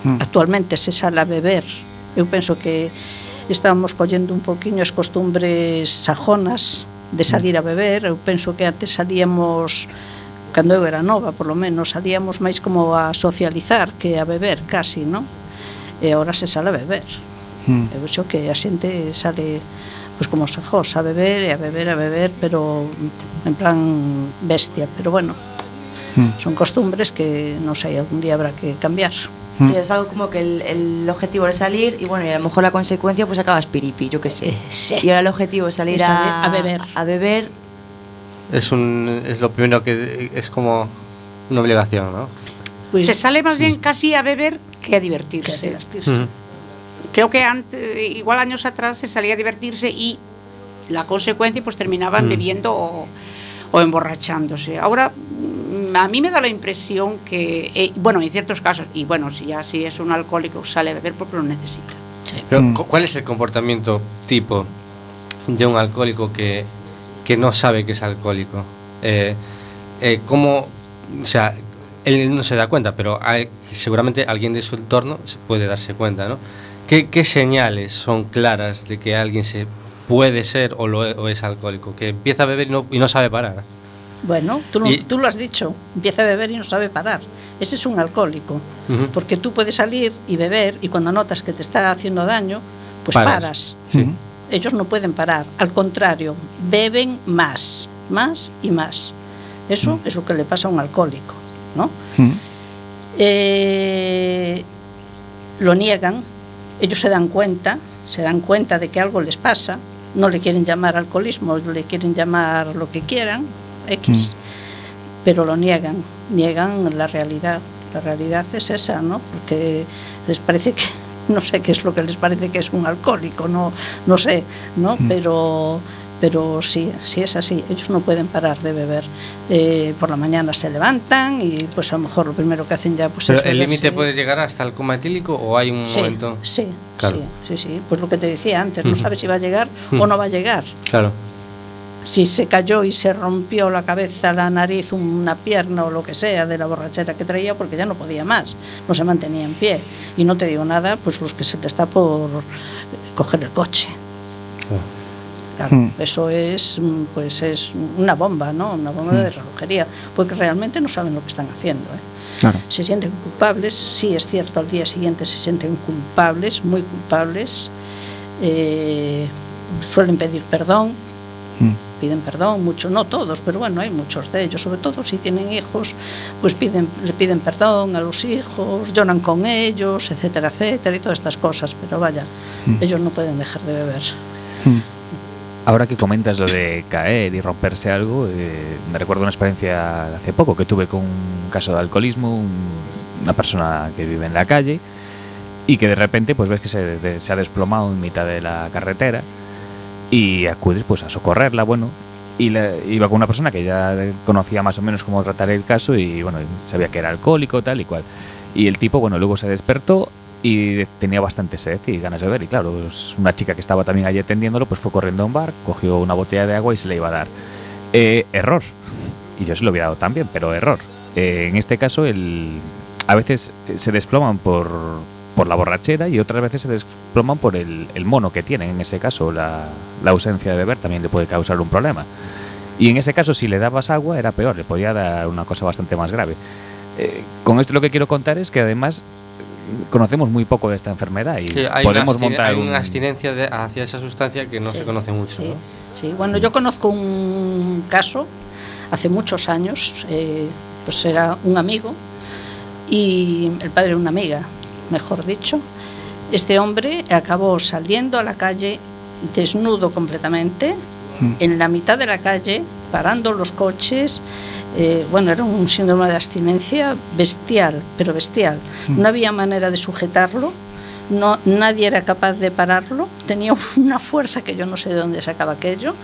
mm. actualmente se sala beber. Eu penso que estamos collendo un poquinho as costumbres sajonas de hmm. salir a beber. Eu penso que antes salíamos cando eu era nova, por lo menos, salíamos máis como a socializar que a beber, casi, non? E agora se sale a beber. Mm. Eu xo que a xente sale pois como se jos, a beber e a beber, a beber, pero en plan bestia, pero bueno, Mm. son costumbres que non sei, algún día habrá que cambiar. Sí, es algo como que el, el objetivo es salir y bueno, y a lo mejor la consecuencia pues acabas piripi, yo qué sé. Sí. Y ahora el objetivo es salir Es a, a beber. A beber Es, un, es lo primero que es como una obligación, ¿no? Pois, Se sale máis bien casi a beber que a divertirse. que divertirse. Ujú. Creo que antes, igual años atrás se salía a divertirse y la consecuencia pues terminaban Mm. bebiendo o, o emborrachándose. Ahora mm, a mí me da la impresión que, eh, bueno, en ciertos casos, y bueno, si ya si es un alcohólico sale a beber porque lo necesita. Pero, Mm. cu- ¿cuál es el comportamiento tipo de un alcohólico que, que no sabe que es alcohólico? Eh, eh, ¿Cómo, o sea, él no se da cuenta, pero hay- seguramente alguien de su entorno se puede darse cuenta, ¿no? ¿Qué, qué señales son claras de que alguien se puede ser o, lo, e- o es alcohólico? Que empieza a beber y no, y no sabe parar. Bueno, tú, lo- Y- tú lo has dicho, empieza a beber y no sabe parar. Ese es un alcohólico, porque tú puedes salir y beber y cuando notas que te está haciendo daño, pues Paras. paras. Sí. Ellos no pueden parar, al contrario, beben más, más y más. Eso es lo que le pasa a un alcohólico, ¿no? Eh, lo niegan, ellos se dan cuenta, se dan cuenta de que algo les pasa, no le quieren llamar alcoholismo, le quieren llamar lo que quieran, X, pero lo niegan, niegan la realidad. La realidad es esa, ¿no? Porque les parece que, no sé qué es lo que les parece que es un alcohólico, no, no sé, ¿no? Pero, pero sí, sí es así, ellos no pueden parar de beber. Eh, por la mañana se levantan y pues a lo mejor lo primero que hacen ya pues Pero es el límite puede llegar hasta el coma etílico o hay un Sí, momento. sí, Claro. sí, sí, sí. Pues lo que te decía antes, no sabes si va a llegar o no va a llegar. Claro. Si se cayó y se rompió la cabeza, la nariz, una pierna o lo que sea de la borrachera que traía, porque ya no podía más, no se mantenía en pie. Y no te digo nada, pues los que se le está por coger el coche. Claro, Mm. eso es, mm, pues es una bomba, ¿no? Una bomba de Mm. relojería, porque realmente no saben lo que están haciendo. ¿eh? Claro. se sienten culpables, sí es cierto, al día siguiente se sienten culpables, muy culpables, eh, suelen pedir perdón, Mm. piden perdón, muchos, no todos, pero bueno, hay muchos de ellos, sobre todo si tienen hijos, pues piden, le piden perdón a los hijos, lloran con ellos, etcétera, etcétera, y todas estas cosas, pero vaya, Mm. ellos no pueden dejar de beber. Ahora que comentas lo de caer y romperse algo, eh, me recuerdo una experiencia hace poco que tuve con un caso de alcoholismo, un- una persona que vive en la calle y que de repente pues ves que se, se ha desplomado en mitad de la carretera y acudes pues a socorrerla, bueno, y la- iba con una persona que ya conocía más o menos cómo tratar el caso y bueno, sabía que era alcohólico tal y cual. Y el tipo, bueno, luego se despertó y tenía bastante sed y ganas de beber. Y claro, pues, una chica que estaba también allí atendiéndolo, pues fue corriendo a un bar, cogió una botella de agua y se le iba a dar. Eh, error. Y yo se lo hubiera dado también, pero error. Eh, en este caso, el, a veces eh, se desploman por, por la borrachera y otras veces se desploman por el, el mono que tienen. En ese caso, la, la ausencia de beber también le puede causar un problema. Y en ese caso, si le dabas agua, era peor, le podía dar una cosa bastante más grave. Con esto lo que quiero contar es que además conocemos muy poco de esta enfermedad y Sí, hay podemos una, montar hay un... una abstinencia de- hacia esa sustancia que no Sí, se conoce mucho. sí, ¿no? sí. bueno, yo conozco un caso hace muchos años, eh, pues era un amigo y el padre de una amiga, mejor dicho. Este hombre acabó saliendo a la calle desnudo completamente, en la mitad de la calle, parando los coches. eh, bueno, era un síndrome de abstinencia bestial, pero bestial. No había manera de sujetarlo, no, nadie era capaz de pararlo, tenía una fuerza que yo no sé de dónde sacaba aquello,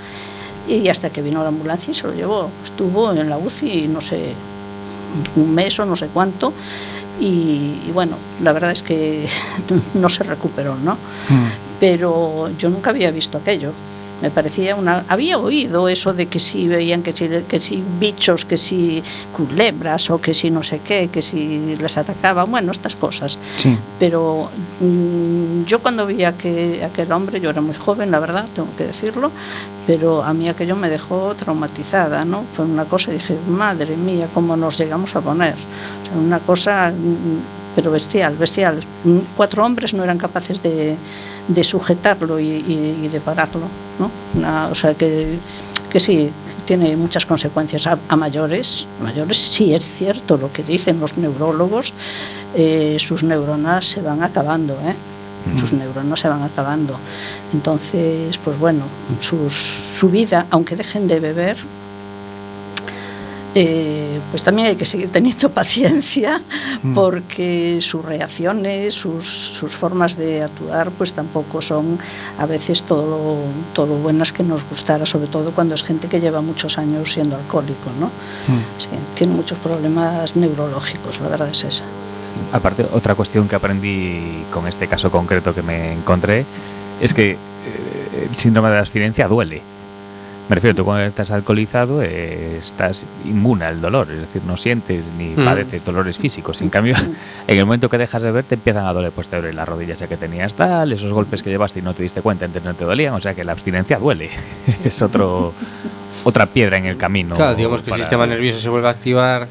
y hasta que vino la ambulancia y se lo llevó. Estuvo en la UCI, no sé, un mes o no sé cuánto, y, y bueno, la verdad es que no se recuperó, ¿no? Pero yo nunca había visto aquello. Me parecía una. Había oído eso de que si veían que si, que si bichos, que si culebras o que si no sé qué, que si les atacaban, bueno, estas cosas. Sí. Pero mm, yo cuando vi a que, aquel hombre, yo era muy joven, la verdad, tengo que decirlo, pero a mí aquello me dejó traumatizada, ¿no? Fue una cosa, dije, madre mía, cómo nos llegamos a poner. O sea, una cosa, mm, pero bestial, bestial. Mm, Cuatro hombres no eran capaces de, de sujetarlo y, y- y de pararlo, ¿no? Una- o sea, que, que sí, tiene muchas consecuencias a, a mayores. A mayores sí es cierto lo que dicen los neurólogos, eh, sus neuronas se van acabando, ¿eh? sus neuronas se van acabando. Entonces, pues bueno, sus- su vida, aunque dejen de beber, eh, pues también hay que seguir teniendo paciencia Mm. porque sus reacciones, sus, sus formas de actuar, pues tampoco son a veces todo todo buenas que nos gustara, sobre todo cuando es gente que lleva muchos años siendo alcohólico, ¿no? Sí, tiene muchos problemas neurológicos, la verdad es esa. Aparte, otra cuestión que aprendí con este caso concreto que me encontré es que eh, el síndrome de abstinencia duele. Me refiero, tú cuando estás alcoholizado eh, estás inmune al dolor, es decir, no sientes ni Mm. padeces dolores físicos. En cambio, en el momento que dejas de ver, te empiezan a doler, pues te duelen las rodillas ya que tenías tal, esos golpes que llevaste y no te diste cuenta, antes no te dolían, o sea que la abstinencia duele. es otro otra piedra en el camino. Claro, digamos que el sistema nervioso se vuelve a activar,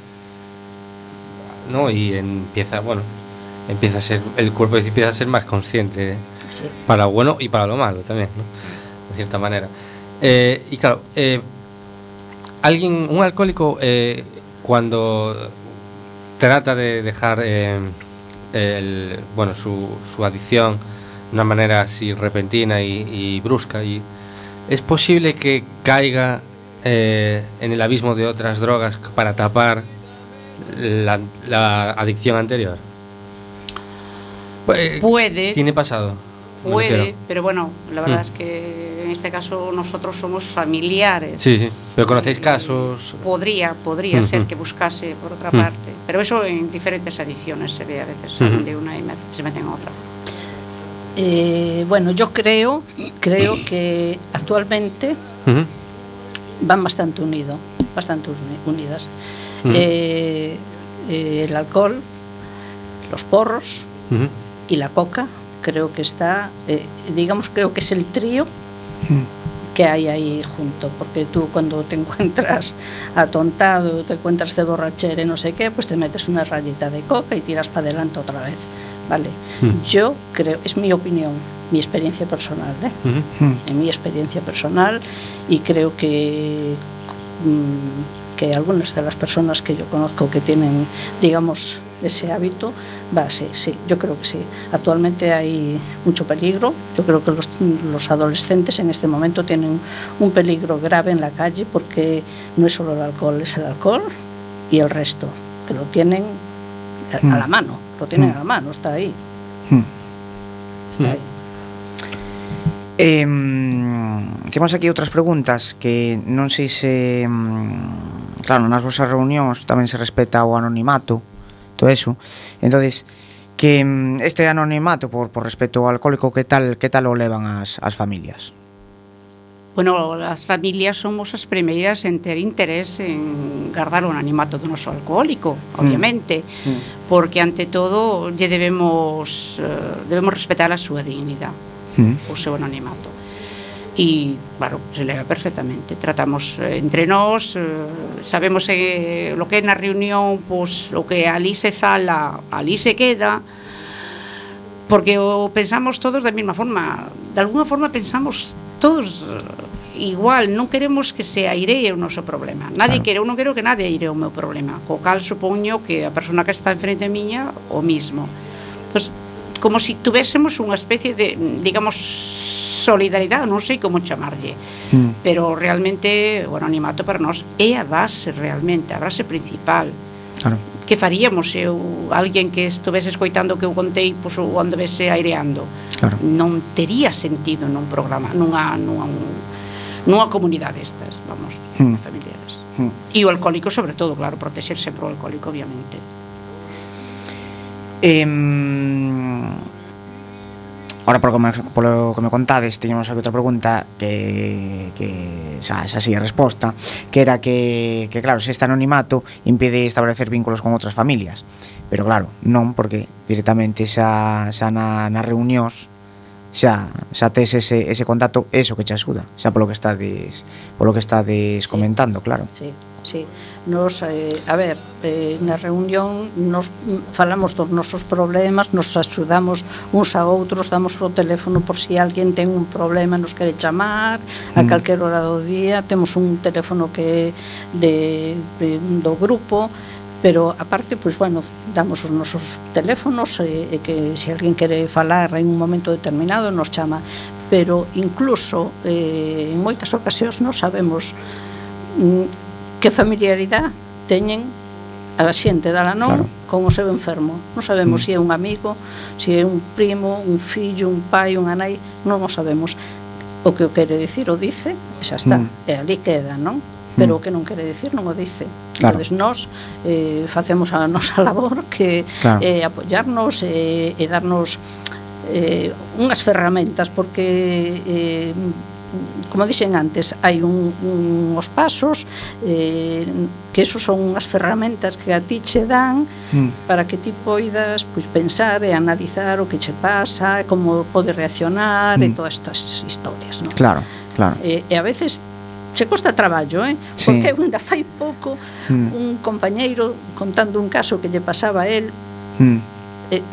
¿no? Y empieza, bueno, empieza a ser, el cuerpo empieza a ser más consciente Sí. para lo bueno y para lo malo también, ¿no? De cierta manera. Eh, y claro, eh, alguien, un alcohólico, eh, cuando trata de dejar eh, el, bueno, su, su adicción de una manera así repentina y, y brusca, y es posible que caiga eh, en el abismo de otras drogas para tapar la, la adicción anterior. Pues, Puede. Tiene pasado. Puede, pero bueno, la verdad Mm. es que en este caso nosotros somos familiares. Sí, sí. Pero conocéis casos. Podría, podría ser que buscase por otra parte. Pero eso en diferentes ediciones se ve a veces salen de una y se meten a otra. Eh, bueno, yo creo, creo que actualmente van bastante unidos, bastante uni- unidas. Eh, eh, el alcohol, los porros y la coca, creo que está, eh, digamos, creo que es el trío que hay ahí junto, porque tú cuando te encuentras atontado, te encuentras de borrachera y no sé qué, pues te metes una rayita de coca y tiras para adelante otra vez, ¿vale? Mm. Yo creo, es mi opinión, mi experiencia personal, ¿eh? Ujú. en mi experiencia personal y creo que mm, que algunas de las personas que yo conozco que tienen digamos ese hábito va sí sí yo creo que sí actualmente hay mucho peligro yo creo que los, los adolescentes en este momento tienen un peligro grave en la calle porque no es solo el alcohol es el alcohol y el resto que lo tienen a, a Mm. la mano lo tienen Mm. a la mano está ahí Hmm. está ahí Em, temos aquí outras preguntas que non sei se mm, claro, nas vosas reunións tamén se respeta o anonimato todo eso. Entonces, que mm, este anonimato por, por respecto ao alcohólico, que tal que tal o levan as, as familias? Bueno, as familias somos as primeiras en ter interés en guardar o anonimato do noso alcohólico, mm. obviamente, mm. porque ante todo lle debemos eh, debemos respetar a súa dignidade, mm. o seu anonimato e, claro, se leva perfectamente. Tratamos eh, entre nós, eh, sabemos eh, lo que é na reunión, pois, o que ali se fala, ali se queda, porque o pensamos todos da mesma forma, de alguna forma pensamos todos eh, igual, non queremos que se airee o noso problema. Nadie claro. quere, eu non quero que nadie airee o meu problema. Co cal supoño que a persona que está enfrente miña o mismo. Entonces, como se si tuvésemos unha especie de, digamos, solidaridade, non sei como chamarlle, mm. pero realmente o anonimato para nós é a base realmente, a base principal. Claro. Que faríamos se eu, alguén que estuvese escoitando o que eu contei pois, ou anduvese aireando? Claro. Non tería sentido nun programa, nunha, nunha, nunha comunidade estas, vamos, mm. familiares. Mm. E o alcohólico, sobre todo, claro, protexerse sempre o alcohólico, obviamente. Eh, Ora, por como, polo que me contades, tiñamos aquí outra pregunta que, que xa, xa sí a resposta, que era que, que claro, se este anonimato impide establecer vínculos con outras familias. Pero claro, non, porque directamente xa, xa na, nas reunións xa, xa tes ese, ese contacto, eso que te axuda, xa polo que estades, polo que estades sí. comentando, claro. Sí sí. Nos, eh, a ver, eh, na reunión nos mm, falamos dos nosos problemas, nos axudamos uns a outros, damos o teléfono por si alguén ten un problema, nos quere chamar a mm. calquer hora do día, temos un teléfono que de, de do grupo, pero aparte, pois, bueno, damos os nosos teléfonos e, e que se alguén quere falar en un momento determinado nos chama, pero incluso eh, en moitas ocasións non sabemos mm, que familiaridade teñen a xente da Lanón claro. con o seu enfermo. Non sabemos mm. se si é un amigo, se si é un primo, un fillo, un pai, un anai, non o sabemos. O que o quere dicir o dice, e xa está, mm. e ali queda, non? Pero mm. o que non quere dicir non o dice. Claro. Entonces, nós eh, facemos a nosa labor que claro. eh, apoyarnos eh, e darnos eh, unhas ferramentas porque eh, como dixen antes, hai un, un, uns pasos eh, que esos son unhas ferramentas que a ti che dan mm. para que ti poidas pois, pensar e analizar o que che pasa, como pode reaccionar mm. e hmm. todas estas historias. Non? Claro, claro. E, e a veces che costa traballo, eh? Sí. Porque ainda fai pouco mm. un compañeiro contando un caso que lle pasaba a él. Mm. Eh,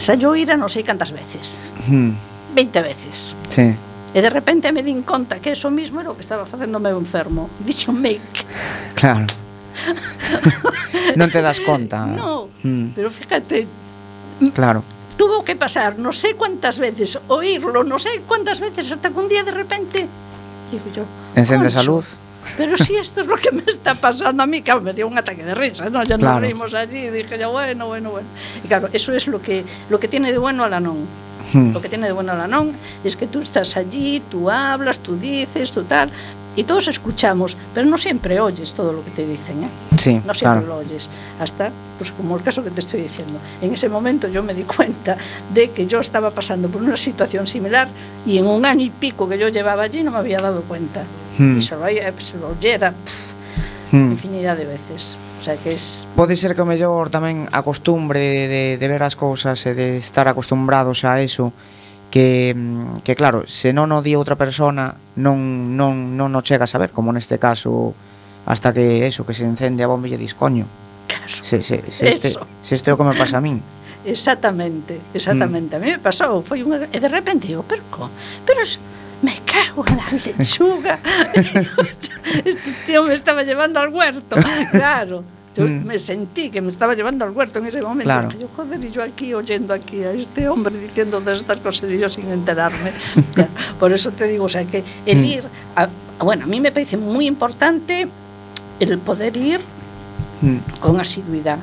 xa yo ira non sei cantas veces. Mm. 20 veces. Sí. E de repente me din conta que eso mismo era o que estaba facendo o meu enfermo. Dixo make. Claro. non te das conta. No, mm. pero fíjate. Claro. Tuvo que pasar non sei cuántas veces oírlo, non sei cuántas veces hasta que un día de repente digo yo, encendes a luz. Pero si esto es lo que me está pasando a mí, claro, me dio un ataque de risa, ¿no? Ya claro. nos reímos allí, dije yo, bueno, bueno, bueno. Y claro, eso es lo que, lo que tiene de bueno a la non. Mm. Lo que tiene de bueno Alanón es que tú estás allí, tú hablas, tú dices, tú tal, y todos escuchamos, pero no siempre oyes todo lo que te dicen, ¿eh? Sí, No siempre claro. lo oyes. Hasta, pues como el caso que te estoy diciendo. En ese momento yo me di cuenta de que yo estaba pasando por una situación similar y en un año y pico que yo llevaba allí no me había dado cuenta. Hmm. Y se lo, se lo oyera pff, Hmm. infinidad de veces. O sea, que es... Pode ser que o mellor tamén a costumbre de, de ver as cousas e de estar acostumbrados a eso que, que claro, se non o di outra persona non, non, non o chega a saber como neste caso hasta que eso, que se encende a bomba e dis coño claro, se, se, se, este, eso. se este é o que me pasa a min Exactamente, exactamente. Mm. A mí me pasou, foi unha e de repente digo, pero, pero me cago en la lechuga. este tío me estaba llevando al huerto. Claro. Yo Mm. me sentí que me estaba llevando al huerto en ese momento. Claro. Yo, joder, y yo aquí oyendo aquí a este hombre diciendo todas estas cosas y yo sin enterarme. Por eso te digo, o sea, que el Mm. ir, a- bueno, a mí me parece muy importante el poder ir Mm, con asiduidad.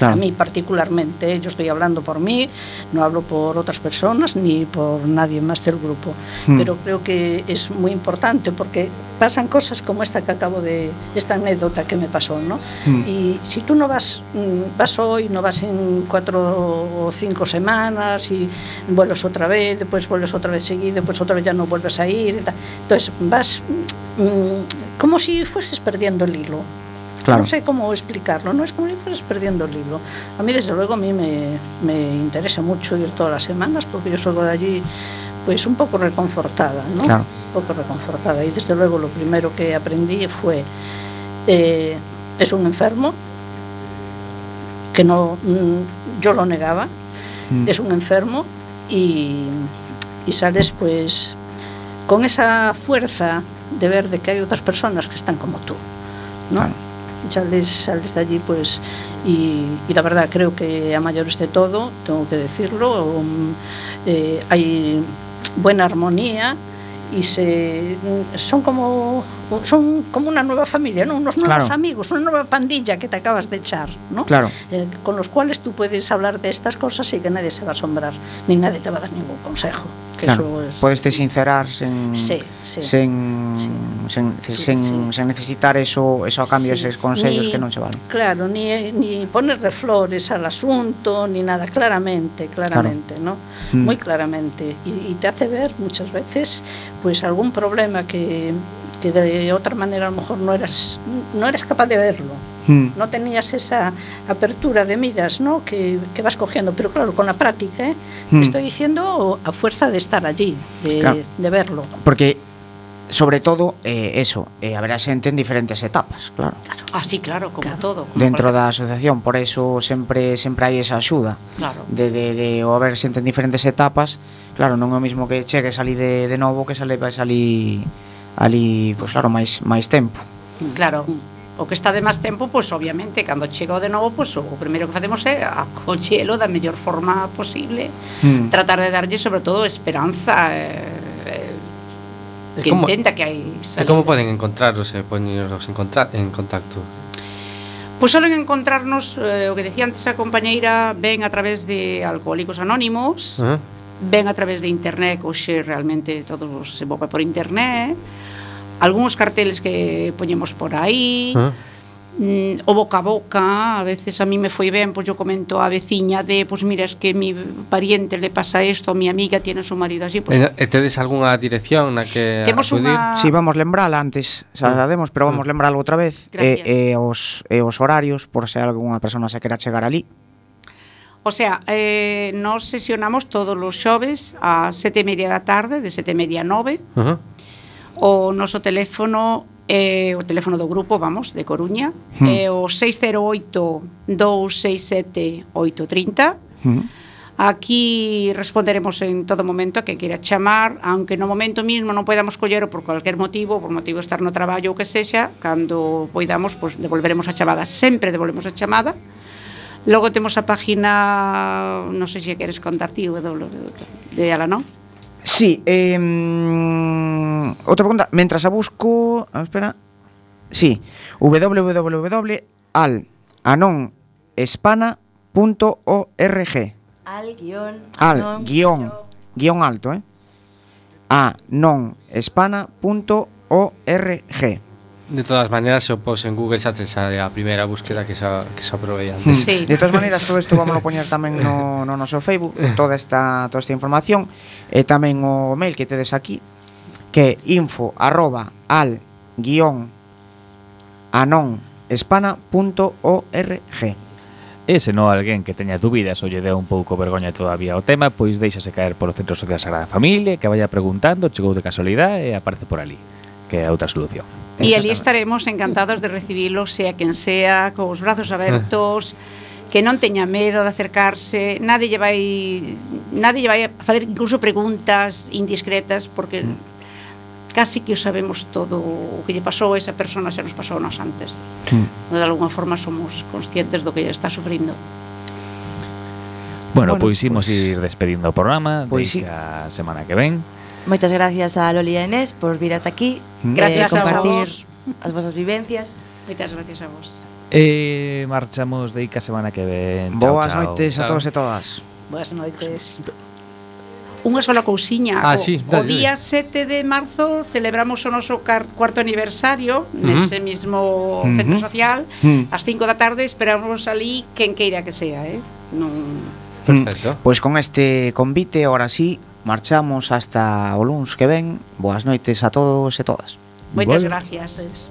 Claro. A mí particularmente, yo estoy hablando por mí, no hablo por otras personas ni por nadie más del grupo, Hmm. pero creo que es muy importante porque pasan cosas como esta que acabo de, esta anécdota que me pasó, ¿no? Hmm. Y si tú no vas, mm, vas hoy, no vas en cuatro o cinco semanas y vuelves otra vez, después vuelves otra vez seguido, después otra vez ya no vuelves a ir, entonces vas mm, como si fueses perdiendo el hilo. Claro. No sé cómo explicarlo, no es como si fueras perdiendo el hilo. A mí, desde luego, a mí me, me interesa mucho ir todas las semanas porque yo salgo de allí pues un poco reconfortada, ¿no? Claro. Un poco reconfortada. Y desde luego lo primero que aprendí fue, eh, es un enfermo, que no, mm, yo lo negaba, Mm. es un enfermo y, y sales pues con esa fuerza de ver de que hay otras personas que están como tú, ¿no? Claro. Sales, sales de allí pues y, y la verdad creo que a mayores de todo, tengo que decirlo, um, eh, hay buena armonía y se son como son como una nueva familia, ¿no? unos nuevos Claro. amigos, una nueva pandilla que te acabas de echar, ¿no? Claro. Eh, con los cuales tú puedes hablar de estas cosas y que nadie se va a asombrar, ni nadie te va a dar ningún consejo. que Claro, eso es- podes te sincerar sen Sí, sí. sen, sen, sen, sen necesitar eso, eso a cambio, Sí. esos consellos Ni- que non se valen. Claro, ni, ni ponerle flores al asunto, ni nada, claramente, claramente, ¿no? Mm. Muy claramente. Y, y te hace ver muchas veces, pues, algún problema que, que de otra manera a lo mejor no eras, no eras capaz de verlo. Mm. No tenías esa apertura de miras, ¿no? Que, que vas cogiendo. Pero claro, con la práctica, ¿eh? Mm. estoy diciendo a fuerza de estar allí, de, Claro. de verlo. Porque sobre todo eh, eso, eh, haberá xente en diferentes etapas, claro. Ah, sí, claro, como todo. como Dentro cualquier- da asociación, por eso sempre sempre hai esa axuda. Claro. De, de, de o haber xente en diferentes etapas, claro, non é o mismo que chegues ali de, de novo que sale vais ali ali, pois claro, máis máis tempo. Claro. O que está de máis tempo, pois obviamente, cando chega de novo, pois o primeiro que facemos é acochelo da mellor forma posible, mm. tratar de darlle sobre todo esperanza eh, eh que como, intenta que hai salida. E como poden encontrarlos e eh, poñeros en, en contacto? Pois solen encontrarnos, eh, o que decía antes a compañeira, ben a través de Alcohólicos Anónimos, uh -huh ven a través de internet, hoxe realmente todo se move por internet, algúns carteles que poñemos por aí, ah. mm, o boca a boca, a veces a mí me foi ben, pois eu comento a veciña de, pois mira, es que mi pariente le pasa isto, a mi amiga tiene su marido así, pois... E, tedes algunha dirección na que Temos acudir? Una... Si, sí, vamos lembrala antes, xa mm. sabemos, demos, pero vamos lembralo lembrala outra vez. Gracias. E, e, os, e os horarios, por se algunha persona se quera chegar ali. O sea, eh, nos sesionamos todos os xoves a sete e media da tarde, de sete e media a nove. Uh -huh. O noso teléfono, eh, o teléfono do grupo, vamos, de Coruña, uh -huh. é eh, o 608-267-830. Uh -huh. Aquí responderemos en todo momento a quen queira chamar, aunque no momento mismo non podamos collero por cualquier motivo, por motivo de estar no traballo ou que sexa, cando poidamos, pois pues, devolveremos a chamada, sempre devolvemos a chamada. Uh Logo temos a página, non sei se queres contar ti, de ela, non? Sí, eh, outra pregunta, mentras a busco, a ver, espera. Sí, www.al-anonespana.org. Al guion. Al non, guion, guion alto, eh? anonespana.org. De todas maneras, se o pos en Google xa te sale a primeira búsqueda que xa, que xa probei antes. Sí. De todas maneras, todo isto vamos a poñer tamén no, no noso Facebook, toda esta, toda esta información, eh, e tamén o mail que tedes aquí, que info arroba al guión anonespana.org E se non alguén que teña dúbidas ou lle dea un pouco vergoña todavía o tema, pois deixase caer polo Centro Social Sagrada Familia, que vaya preguntando, chegou de casualidade e aparece por ali, que é outra solución. E ali estaremos encantados de recibilo, sea quen sea, cos brazos ah. abertos, que non teña medo de acercarse, nadie lle vai nadie lle vai a fazer incluso preguntas indiscretas porque mm. casi que o sabemos todo o que lle pasou a esa persona xa nos pasou nos antes. Mm. De alguna forma somos conscientes do que lle está sufrindo. Bueno, bueno pois imos pues, ir despedindo o programa pois pues, sí. a semana que ven. Moitas gracias a Loli e Inés por vir ata aquí. Mm. Eh, gracias eh, compartir a vos. as vosas vivencias. Moitas gracias a vos. E eh, marchamos de Ica semana que ven. Chao, Boas chao. noites chao. a todos e todas. Boas noites. Unha sola cousiña. Ah, o, sí, o día 7 de marzo celebramos o noso cuarto aniversario uh -huh. nese mismo uh -huh. centro social. Uh -huh. As 5 da tarde esperamos ali quen queira que sea, eh? Non Perfecto. Mm. Pois pues con este convite, ahora sí, Marchamos hasta o luns que ven. Boas noites a todos e todas. Moitas bueno. gracias.